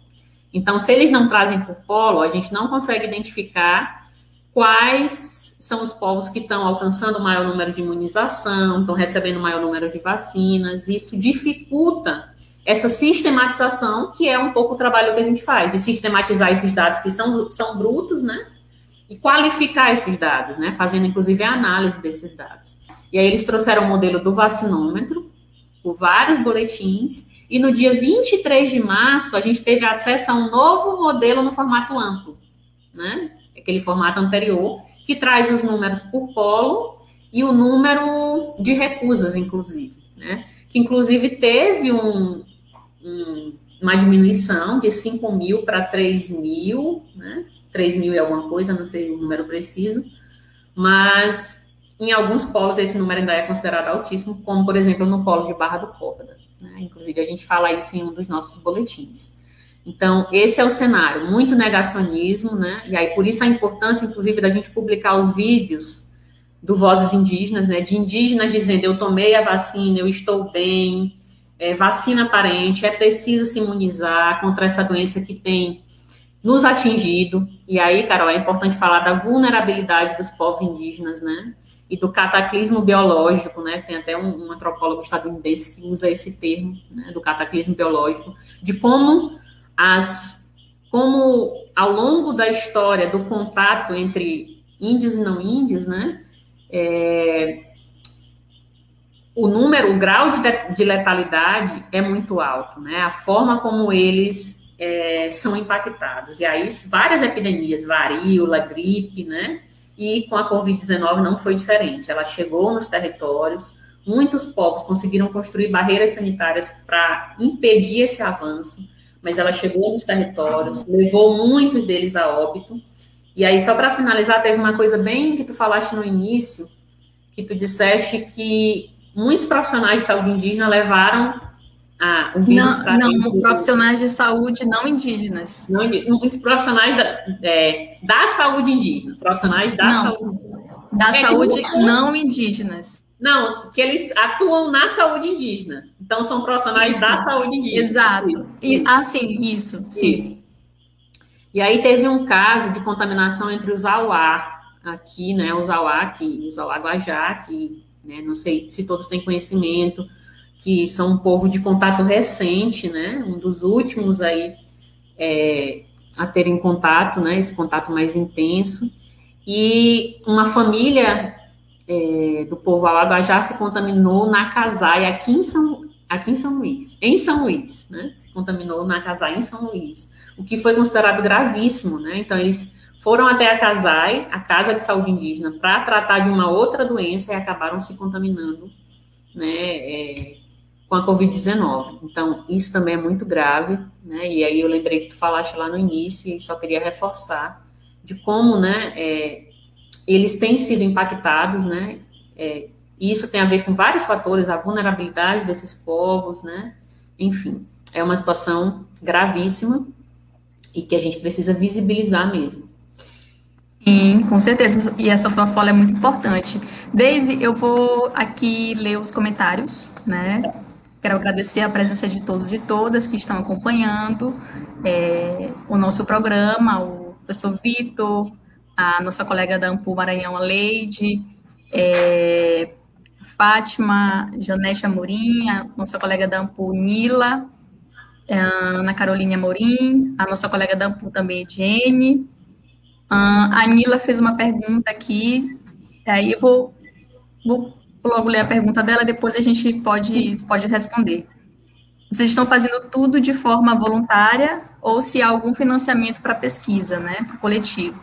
Então, se eles não trazem por polo, a gente não consegue identificar quais são os povos que estão alcançando o maior número de imunização, estão recebendo o maior número de vacinas. Isso dificulta essa sistematização, que é um pouco o trabalho que a gente faz, de sistematizar esses dados que são, são brutos, né? E qualificar esses dados, né? Fazendo inclusive a análise desses dados. E aí eles trouxeram o modelo do vacinômetro, por vários boletins, e no dia 23 de março a gente teve acesso a um novo modelo no formato amplo, né? Aquele formato anterior, que traz os números por polo e o número de recusas, inclusive, né? Que inclusive teve um, um, uma diminuição de 5 mil para 3 mil, né? 3 mil e alguma coisa, não sei o número preciso, mas em alguns polos esse número ainda é considerado altíssimo, como por exemplo no polo de Barra do Corda. Né? Inclusive a gente fala isso em um dos nossos boletins. Então, esse é o cenário, muito negacionismo, né? E aí, por isso a importância, inclusive, da gente publicar os vídeos do Vozes Indígenas, né, de indígenas dizendo eu tomei a vacina, eu estou bem, é, vacina parente, é preciso se imunizar contra essa doença que tem nos atingido. E aí, Carol, é importante falar da vulnerabilidade dos povos indígenas, né? E do cataclismo biológico, né? Tem até um, um antropólogo estadunidense que usa esse termo, né? Do cataclismo biológico, de como as, como ao longo da história do contato entre índios e não índios, né? É, o número, o grau de, de, letalidade é muito alto, né? A forma como eles é, são impactados. E aí, várias epidemias, varíola, gripe, né? E com a Covid-19 não foi diferente. Ela chegou nos territórios, muitos povos conseguiram construir barreiras sanitárias para impedir esse avanço, mas ela chegou nos territórios, levou muitos deles a óbito. E aí, só para finalizar, teve uma coisa bem que tu falaste no início, que tu disseste que muitos profissionais de saúde indígena levaram ah, o vírus Não, não profissionais de saúde não indígenas. Não, muitos profissionais da, é, da saúde indígena, profissionais da não, saúde. Da é, saúde tipo, não indígenas. Não, que eles atuam na saúde indígena. Então, são profissionais isso. da saúde indígena. Exato. Isso, e, Ah, sim, isso, sim. Isso. E aí teve um caso de contaminação entre os Auá, aqui, né, os Auá, que, os Auá Guajá, que, né, não sei se todos têm conhecimento, que são um povo de contato recente, né, um dos últimos aí é, a terem contato, né, esse contato mais intenso, e uma família é, do povo Alaguajá se contaminou na casaia aqui em São, aqui em São Luís, em São Luís, né, se contaminou na casaia em São Luís, o que foi considerado gravíssimo, né, então eles foram até a CASAI, a Casa de Saúde Indígena, para tratar de uma outra doença e acabaram se contaminando, né, é, com a Covid-19. Então, isso também é muito grave, né? E aí eu lembrei que tu falaste lá no início e só queria reforçar de como, né, é, eles têm sido impactados, né? É, e isso tem a ver com vários fatores, a vulnerabilidade desses povos, né? Enfim, é uma situação gravíssima e que a gente precisa visibilizar mesmo. Sim, com certeza. E essa tua fala é muito importante. Daisy, eu vou aqui ler os comentários, né? Quero agradecer a presença de todos e todas que estão acompanhando é, o nosso programa, o professor Vitor, a nossa colega da Maranhão, a Leide, é, Fátima, Janete Amorim, a nossa colega da Nila, Ana Carolina Amorim, a nossa colega da também, Jenny. A Nila fez uma pergunta aqui, aí eu vou, vou logo ler a pergunta dela, depois a gente pode, pode responder. Vocês estão fazendo tudo de forma voluntária ou se há algum financiamento para pesquisa, né, para o coletivo?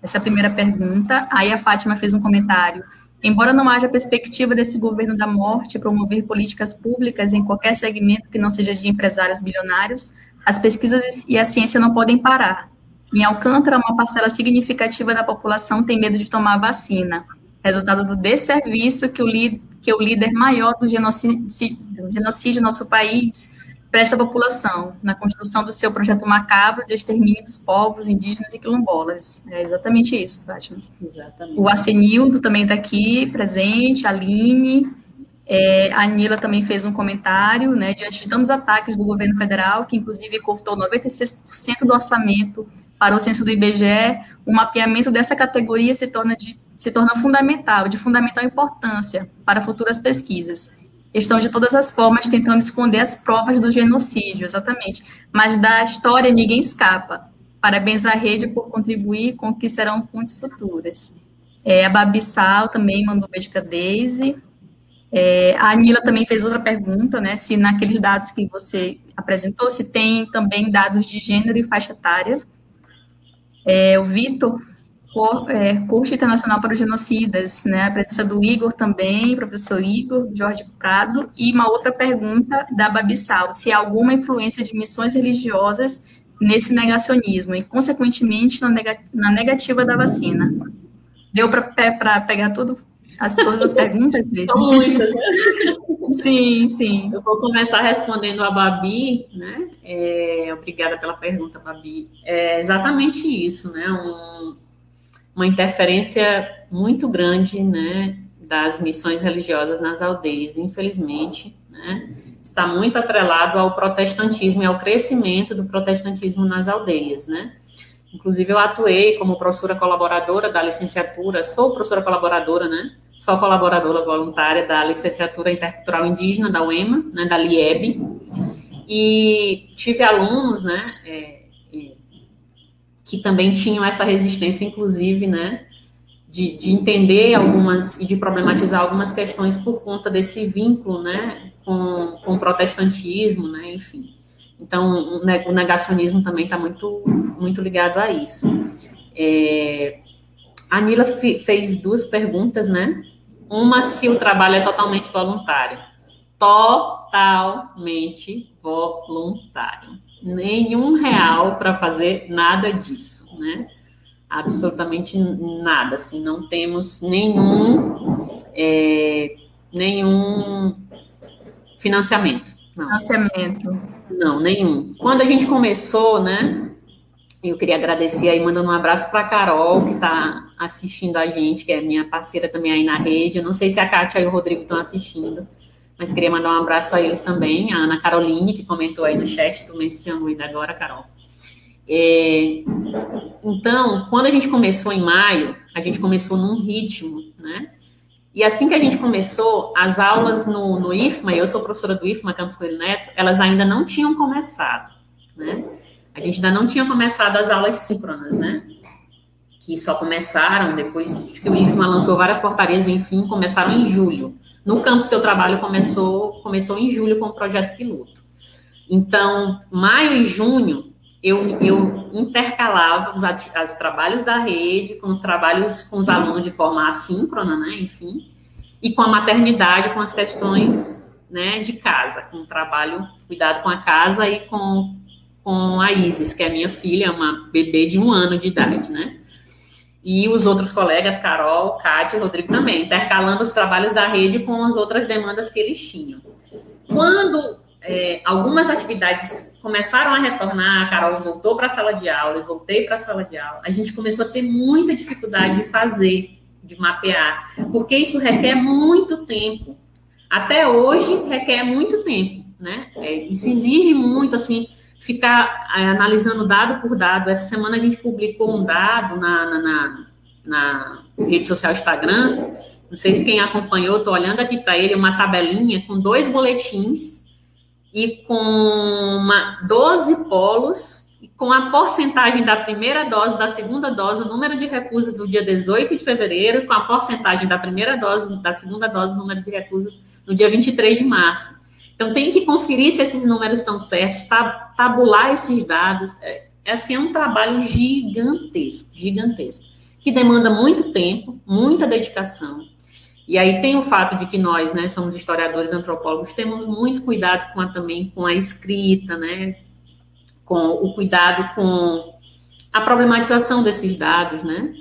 Essa é a primeira pergunta. Aí a Fátima fez um comentário. Embora não haja perspectiva desse governo da morte promover políticas públicas em qualquer segmento que não seja de empresários bilionários, as pesquisas e a ciência não podem parar. Em Alcântara, uma parcela significativa da população tem medo de tomar vacina resultado do desserviço que o, que o líder maior do genocídio, do genocídio no nosso país presta à população, na construção do seu projeto macabro de extermínio dos povos indígenas e quilombolas. É exatamente isso, Fátima. Exatamente. O Arsenildo também está aqui, presente, a Aline, é, a Anila também fez um comentário, né, diante de tantos ataques do governo federal, que inclusive cortou 96% do orçamento para o censo do IBGE, o mapeamento dessa categoria se torna, de, se torna fundamental, de fundamental importância para futuras pesquisas. Estão de todas as formas tentando esconder as provas do genocídio, exatamente. Mas da história ninguém escapa. Parabéns à rede por contribuir com o que serão fontes futuras. É, a Babi Sal também mandou um beijo para a Daisy. É, a Anila também fez outra pergunta, né? Se naqueles dados que você apresentou, se tem também dados de gênero e faixa etária. É, o Vitor, é, curso internacional para os genocidas, né? A presença do Igor também, professor Igor, Jorge Prado, e uma outra pergunta da Babissal, se há alguma influência de missões religiosas nesse negacionismo e, consequentemente, na, negativa da vacina. Deu para pegar tudo, as, todas as perguntas? São muitas, né? Sim, sim. Eu vou começar respondendo a Babi, né? É, obrigada pela pergunta, Babi. É exatamente isso, né? Um, uma interferência muito grande, né, das missões religiosas nas aldeias, infelizmente, né, está muito atrelado ao protestantismo e ao crescimento do protestantismo nas aldeias, né. Inclusive, eu atuei como professora colaboradora da licenciatura, sou professora colaboradora, né, sou colaboradora voluntária da licenciatura intercultural indígena da UEMA, né, da LIEB, e tive alunos, né, é, que também tinham essa resistência, inclusive, né, de, de, entender algumas e de problematizar algumas questões por conta desse vínculo, né, com, com o protestantismo, né, enfim. Então, o negacionismo também está muito, muito ligado a isso. É, a Nila fez duas perguntas, né? Uma, se o trabalho é totalmente voluntário. Totalmente voluntário. Nenhum real para fazer nada disso, né? Absolutamente nada, assim, não temos nenhum, é, nenhum financiamento. Não. Financiamento. Não, nenhum. Quando a gente começou, né, eu queria agradecer aí, mandando um abraço para a Carol, que está assistindo a gente, que é minha parceira também aí na rede. Eu não sei se a Kátia e o Rodrigo estão assistindo, mas queria mandar um abraço a eles também. A Ana Caroline, que comentou aí no chat, tu mencionou ainda agora, Carol. É, então, quando a gente começou em maio, a gente começou num ritmo, né? E assim que a gente começou, as aulas no, no IFMA, eu sou professora do IFMA, Campos Coelho Neto, elas ainda não tinham começado, né? A gente ainda não tinha começado as aulas síncronas, né? Que só começaram depois de que o IFMA lançou várias portarias, enfim, começaram em julho. No campus que eu trabalho começou, começou em julho com o projeto piloto. Então, maio e junho, eu, eu intercalava os, os trabalhos da rede com os trabalhos com os alunos de forma assíncrona, né, enfim, e com a maternidade, com as questões né, de casa, com o trabalho, cuidado com a casa e com com a Isis, que é minha filha, uma bebê de um ano de idade, né? E os outros colegas, Carol, Kátia e Rodrigo também, intercalando os trabalhos da rede com as outras demandas que eles tinham. Quando é, algumas atividades começaram a retornar, a Carol voltou para a sala de aula, e voltei para a sala de aula, a gente começou a ter muita dificuldade de fazer, de mapear, porque isso requer muito tempo. Até hoje requer muito tempo, né? É, isso exige muito, assim, ficar é, analisando dado por dado. Essa semana a gente publicou um dado na, na, na, na rede social Instagram. Não sei se quem acompanhou, estou olhando aqui para ele, uma tabelinha com dois boletins e com uma, 12 polos, e com a porcentagem da primeira dose, da segunda dose, o número de recusas do dia 18 de fevereiro, com a porcentagem da primeira dose, da segunda dose, o número de recusas no dia 23 de março. Então, tem que conferir se esses números estão certos, tabular esses dados. É, é, assim, é um trabalho gigantesco, gigantesco, que demanda muito tempo, muita dedicação. E aí tem o fato de que nós, né, somos historiadores, antropólogos, temos muito cuidado com a, também com a escrita, né, com o cuidado com a problematização desses dados, né?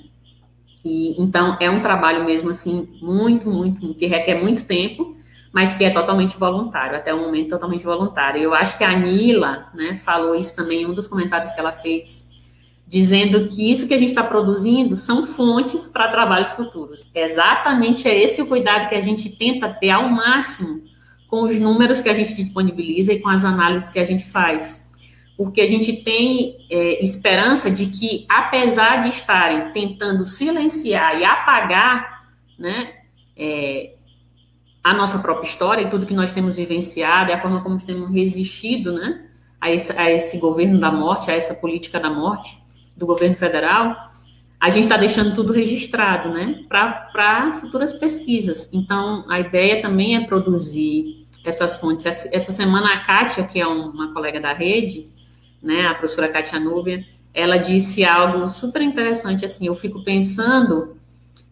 E então é um trabalho mesmo assim muito, muito que requer muito tempo mas que é totalmente voluntário, até o momento totalmente voluntário. Eu acho que a Anila, né, falou isso também em um dos comentários que ela fez, dizendo que isso que a gente está produzindo são fontes para trabalhos futuros. Exatamente é esse o cuidado que a gente tenta ter ao máximo com os números que a gente disponibiliza e com as análises que a gente faz. Porque a gente tem é, esperança de que, apesar de estarem tentando silenciar e apagar né, é, a nossa própria história e tudo que nós temos vivenciado, e a forma como temos resistido né, a, esse, a esse governo da morte, a essa política da morte do governo federal, a gente está deixando tudo registrado né, para futuras pesquisas. Então, a ideia também é produzir essas fontes. Essa, essa semana, a Kátia, que é uma colega da rede, né, a professora Kátia Núbia, ela disse algo super interessante, assim, eu fico pensando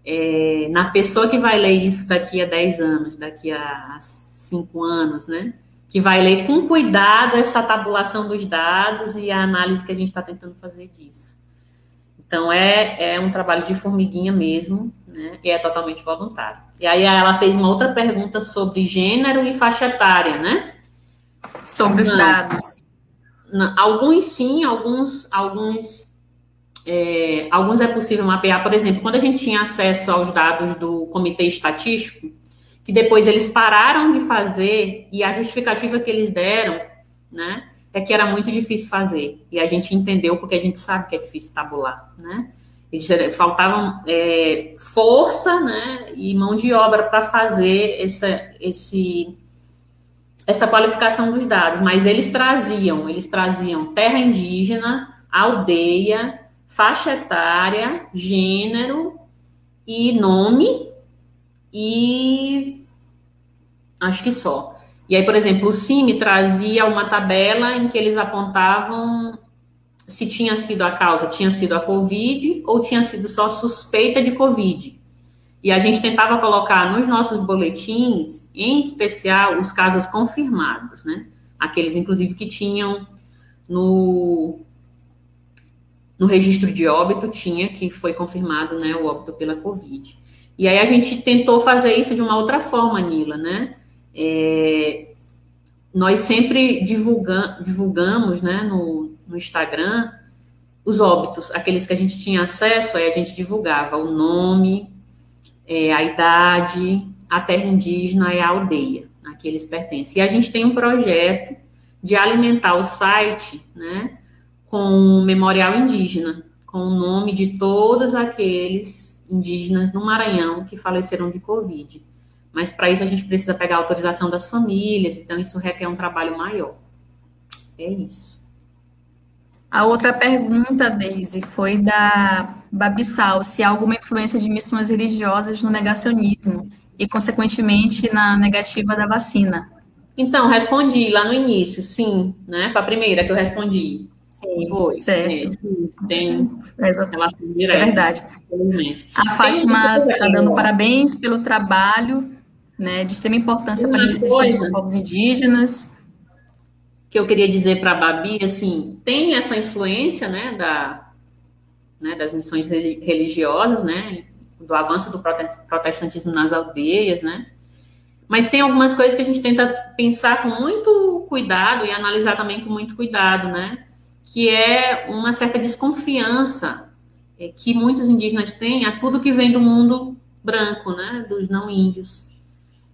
é, na pessoa que vai ler isso daqui a 10 anos, daqui a 5 anos, né? Que vai ler com cuidado essa tabulação dos dados e a análise que a gente está tentando fazer disso. Então, é, é um trabalho de formiguinha mesmo, né? E é totalmente voluntário. E aí ela fez uma outra pergunta sobre gênero e faixa etária, né? Sobre os dados. Não, alguns sim, alguns, alguns é, alguns é possível mapear, por exemplo, quando a gente tinha acesso aos dados do Comitê Estatístico, que depois eles pararam de fazer e a justificativa que eles deram, né, é que era muito difícil fazer. E a gente entendeu porque a gente sabe que é difícil tabular, né? Eles, faltavam é, força, né, e mão de obra para fazer essa, esse, essa qualificação dos dados, mas eles traziam, eles traziam terra indígena, aldeia, faixa etária, gênero e nome e acho que só. E aí, por exemplo, o CIMI trazia uma tabela em que eles apontavam se tinha sido a causa, tinha sido a Covid ou tinha sido só suspeita de Covid. E a gente tentava colocar nos nossos boletins, em especial, os casos confirmados, né? Aqueles, inclusive, que tinham no, no registro de óbito, tinha que foi confirmado, né, o óbito pela Covid. E aí a gente tentou fazer isso de uma outra forma, Nila, né? É, nós sempre divulga, divulgamos, né, no, no Instagram, os óbitos, aqueles que a gente tinha acesso, aí a gente divulgava o nome, é, a idade, a terra indígena e a aldeia a que eles pertencem. E a gente tem um projeto de alimentar o site, né, com um memorial indígena, com o nome de todos aqueles indígenas no Maranhão que faleceram de Covid. Mas para isso a gente precisa pegar a autorização das famílias, então isso requer um trabalho maior. É isso. A outra pergunta, Daisy, foi da Babissal, se há alguma influência de missões religiosas no negacionismo e, consequentemente, na negativa da vacina. Então, respondi lá no início, sim, né? Foi a primeira que eu respondi. Sim, foi. Certo. É, tem é, relação direta. É verdade. A Fátima está dando parabéns pelo trabalho, né, de extrema importância Uma para a resistência dos povos indígenas que eu queria dizer para a Babi, assim, tem essa influência, né, da, né, das missões religiosas, né, do avanço do protestantismo nas aldeias, né, mas tem algumas coisas que a gente tenta pensar com muito cuidado e analisar também com muito cuidado, né, que é uma certa desconfiança é, que muitos indígenas têm a tudo que vem do mundo branco, né, dos não índios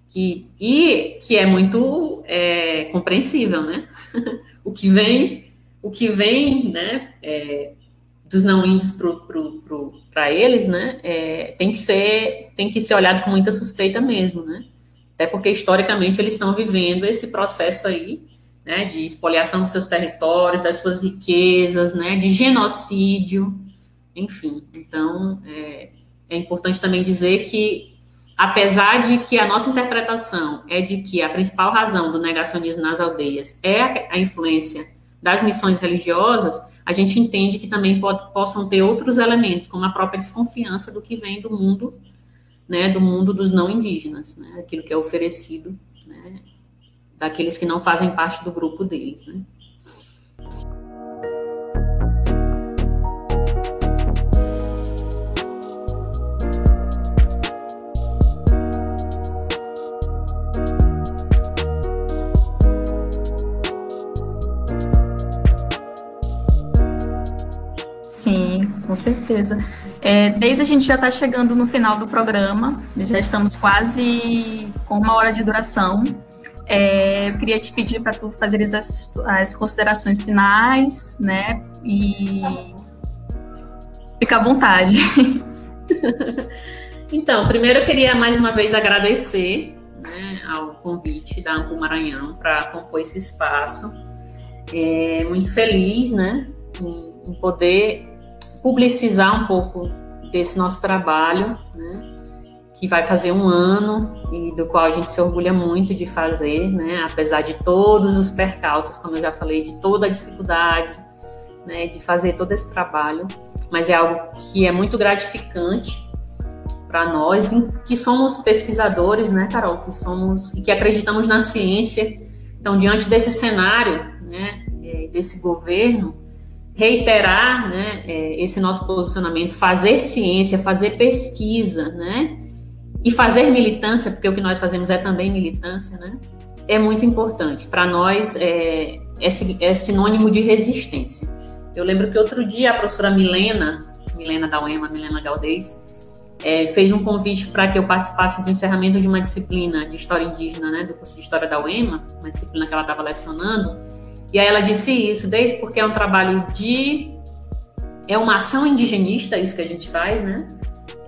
que, e que é muito é, compreensível, né? o que vem, o que vem, né, é, dos não índios para eles, né, tem que ser tem que ser olhado com muita suspeita mesmo, né? Até porque historicamente eles estão vivendo esse processo aí, né, de expoliação dos seus territórios, das suas riquezas, né, de genocídio, enfim. Então é, é importante também dizer que apesar de que a nossa interpretação é de que a principal razão do negacionismo nas aldeias é a influência das missões religiosas, a gente entende que também pode, possam ter outros elementos, como a própria desconfiança do que vem do mundo, né, do mundo dos não indígenas, né, aquilo que é oferecido, daqueles que não fazem parte do grupo deles, né. com certeza. É, desde a gente já está chegando no final do programa, já estamos quase com uma hora de duração. É, eu queria te pedir para tu fazer as, as considerações finais, né? E fica à vontade. Então, primeiro eu queria mais uma vez agradecer né, ao convite da Ampul Maranhão para compor esse espaço. É, muito feliz, né, em, em poder publicizar um pouco desse nosso trabalho, né, que vai fazer um ano e do qual a gente se orgulha muito de fazer, né, apesar de todos os percalços, como eu já falei, de toda a dificuldade, né, de fazer todo esse trabalho, mas é algo que é muito gratificante para nós, que somos pesquisadores, né, Carol, que somos e que acreditamos na ciência. Então, diante desse cenário, né, é, desse governo, reiterar né, é, esse nosso posicionamento, fazer ciência, fazer pesquisa, né, e fazer militância, porque o que nós fazemos é também militância, né, é muito importante. Para nós é, é, é, sinônimo de resistência. Eu lembro que outro dia a professora Milena, Milena da UEMA, Milena Galdez, é, fez um convite para que eu participasse do encerramento de uma disciplina de História Indígena, né, do curso de História da UEMA, uma disciplina que ela estava lecionando, e aí ela disse isso, desde porque é um trabalho de... é uma ação indigenista, isso que a gente faz, né,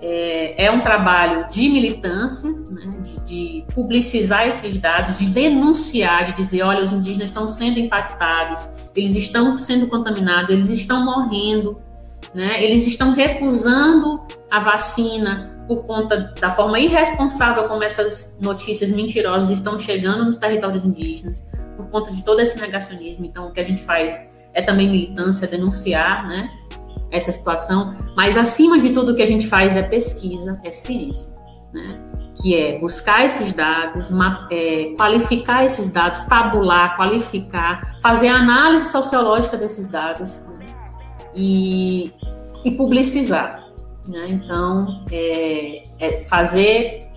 é, é um trabalho de militância, né, de, de, publicizar esses dados, de denunciar, de dizer, olha, os indígenas estão sendo impactados, eles estão sendo contaminados, eles estão morrendo, né, eles estão recusando a vacina por conta da forma irresponsável como essas notícias mentirosas estão chegando nos territórios indígenas, por conta de todo esse negacionismo. Então, o que a gente faz é também militância, denunciar, né, essa situação, mas acima de tudo o que a gente faz é pesquisa, é ciência, né? que é buscar esses dados, é, qualificar esses dados, tabular, qualificar, fazer análise sociológica desses dados né? e, e publicizar. Né? Então, é, é fazer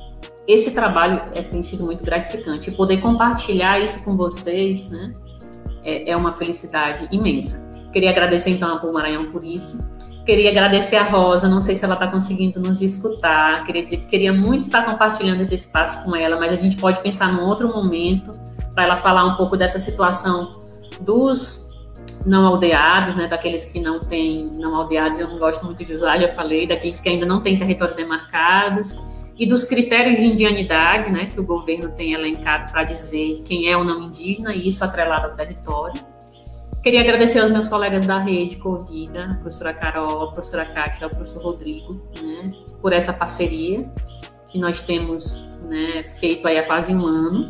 esse trabalho é, tem sido muito gratificante. E poder compartilhar isso com vocês né? é, é uma felicidade imensa. Queria agradecer então a Pul Maranhão por isso. Queria agradecer a Rosa, não sei se ela está conseguindo nos escutar. Queria dizer que queria muito estar compartilhando esse espaço com ela, mas a gente pode pensar num outro momento para ela falar um pouco dessa situação dos não aldeados, né, daqueles que não têm não aldeados, eu não gosto muito de usar, já falei, daqueles que ainda não têm território demarcados e dos critérios de indianidade, né, que o governo tem elencado para dizer quem é ou não indígena e isso atrelado ao território. Queria agradecer aos meus colegas da rede Covida, a professora Carol, a professora Kátia, o professor Rodrigo, né, por essa parceria que nós temos né, feito aí há quase um ano.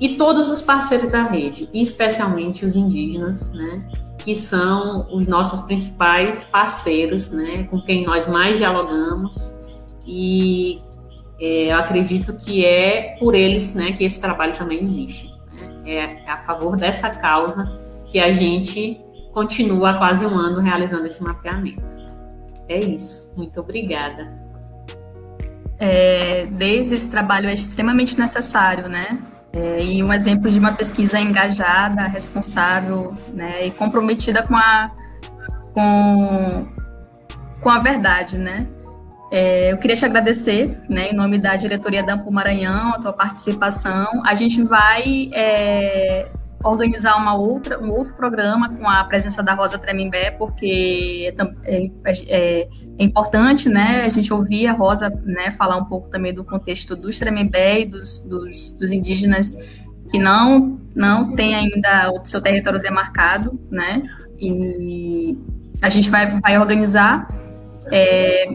E todos os parceiros da rede, especialmente os indígenas, né, que são os nossos principais parceiros, né, com quem nós mais dialogamos. E é, eu acredito que é por eles né, que esse trabalho também existe. Né, é a favor dessa causa que a gente continua há quase um ano realizando esse mapeamento. É isso. Muito obrigada. É, desde esse trabalho é extremamente necessário, né? É, e um exemplo de uma pesquisa engajada, responsável, né, e comprometida com a com, com a verdade, né? É, eu queria te agradecer, né, em nome da diretoria da Ampo Maranhão, a tua participação. A gente vai é, organizar uma outra, um outro programa com a presença da Rosa Tremimbé, porque é, é, é, é, importante, né, a gente ouvir a Rosa, né, falar um pouco também do contexto dos Tremimbé e dos, dos, dos indígenas que não, não tem ainda o seu território demarcado, né, e a gente vai, vai organizar. É,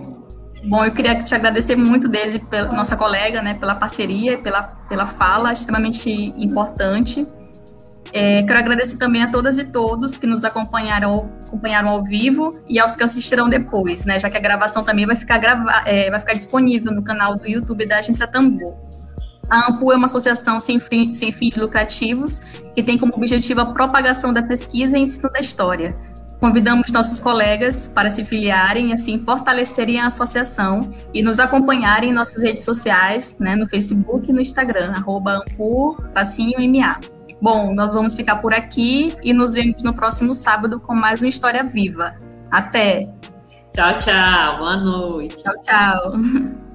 bom, eu queria te agradecer muito, desde pela nossa colega, né, pela parceria, pela, pela fala extremamente importante. É, quero agradecer também a todas e todos que nos acompanharam, acompanharam ao vivo e aos que assistirão depois, né? Já que a gravação também vai ficar, grava é, vai ficar disponível no canal do YouTube da Agência Tambor. A AMPU é uma associação sem, sem fins lucrativos que tem como objetivo a propagação da pesquisa e ensino da história. Convidamos nossos colegas para se filiarem e assim fortalecerem a associação e nos acompanharem em nossas redes sociais, né, no Facebook e no Instagram, arroba AMPU, MA. Bom, nós vamos ficar por aqui e nos vemos no próximo sábado com mais uma história viva. Até! Tchau, tchau. Boa noite. Tchau, tchau.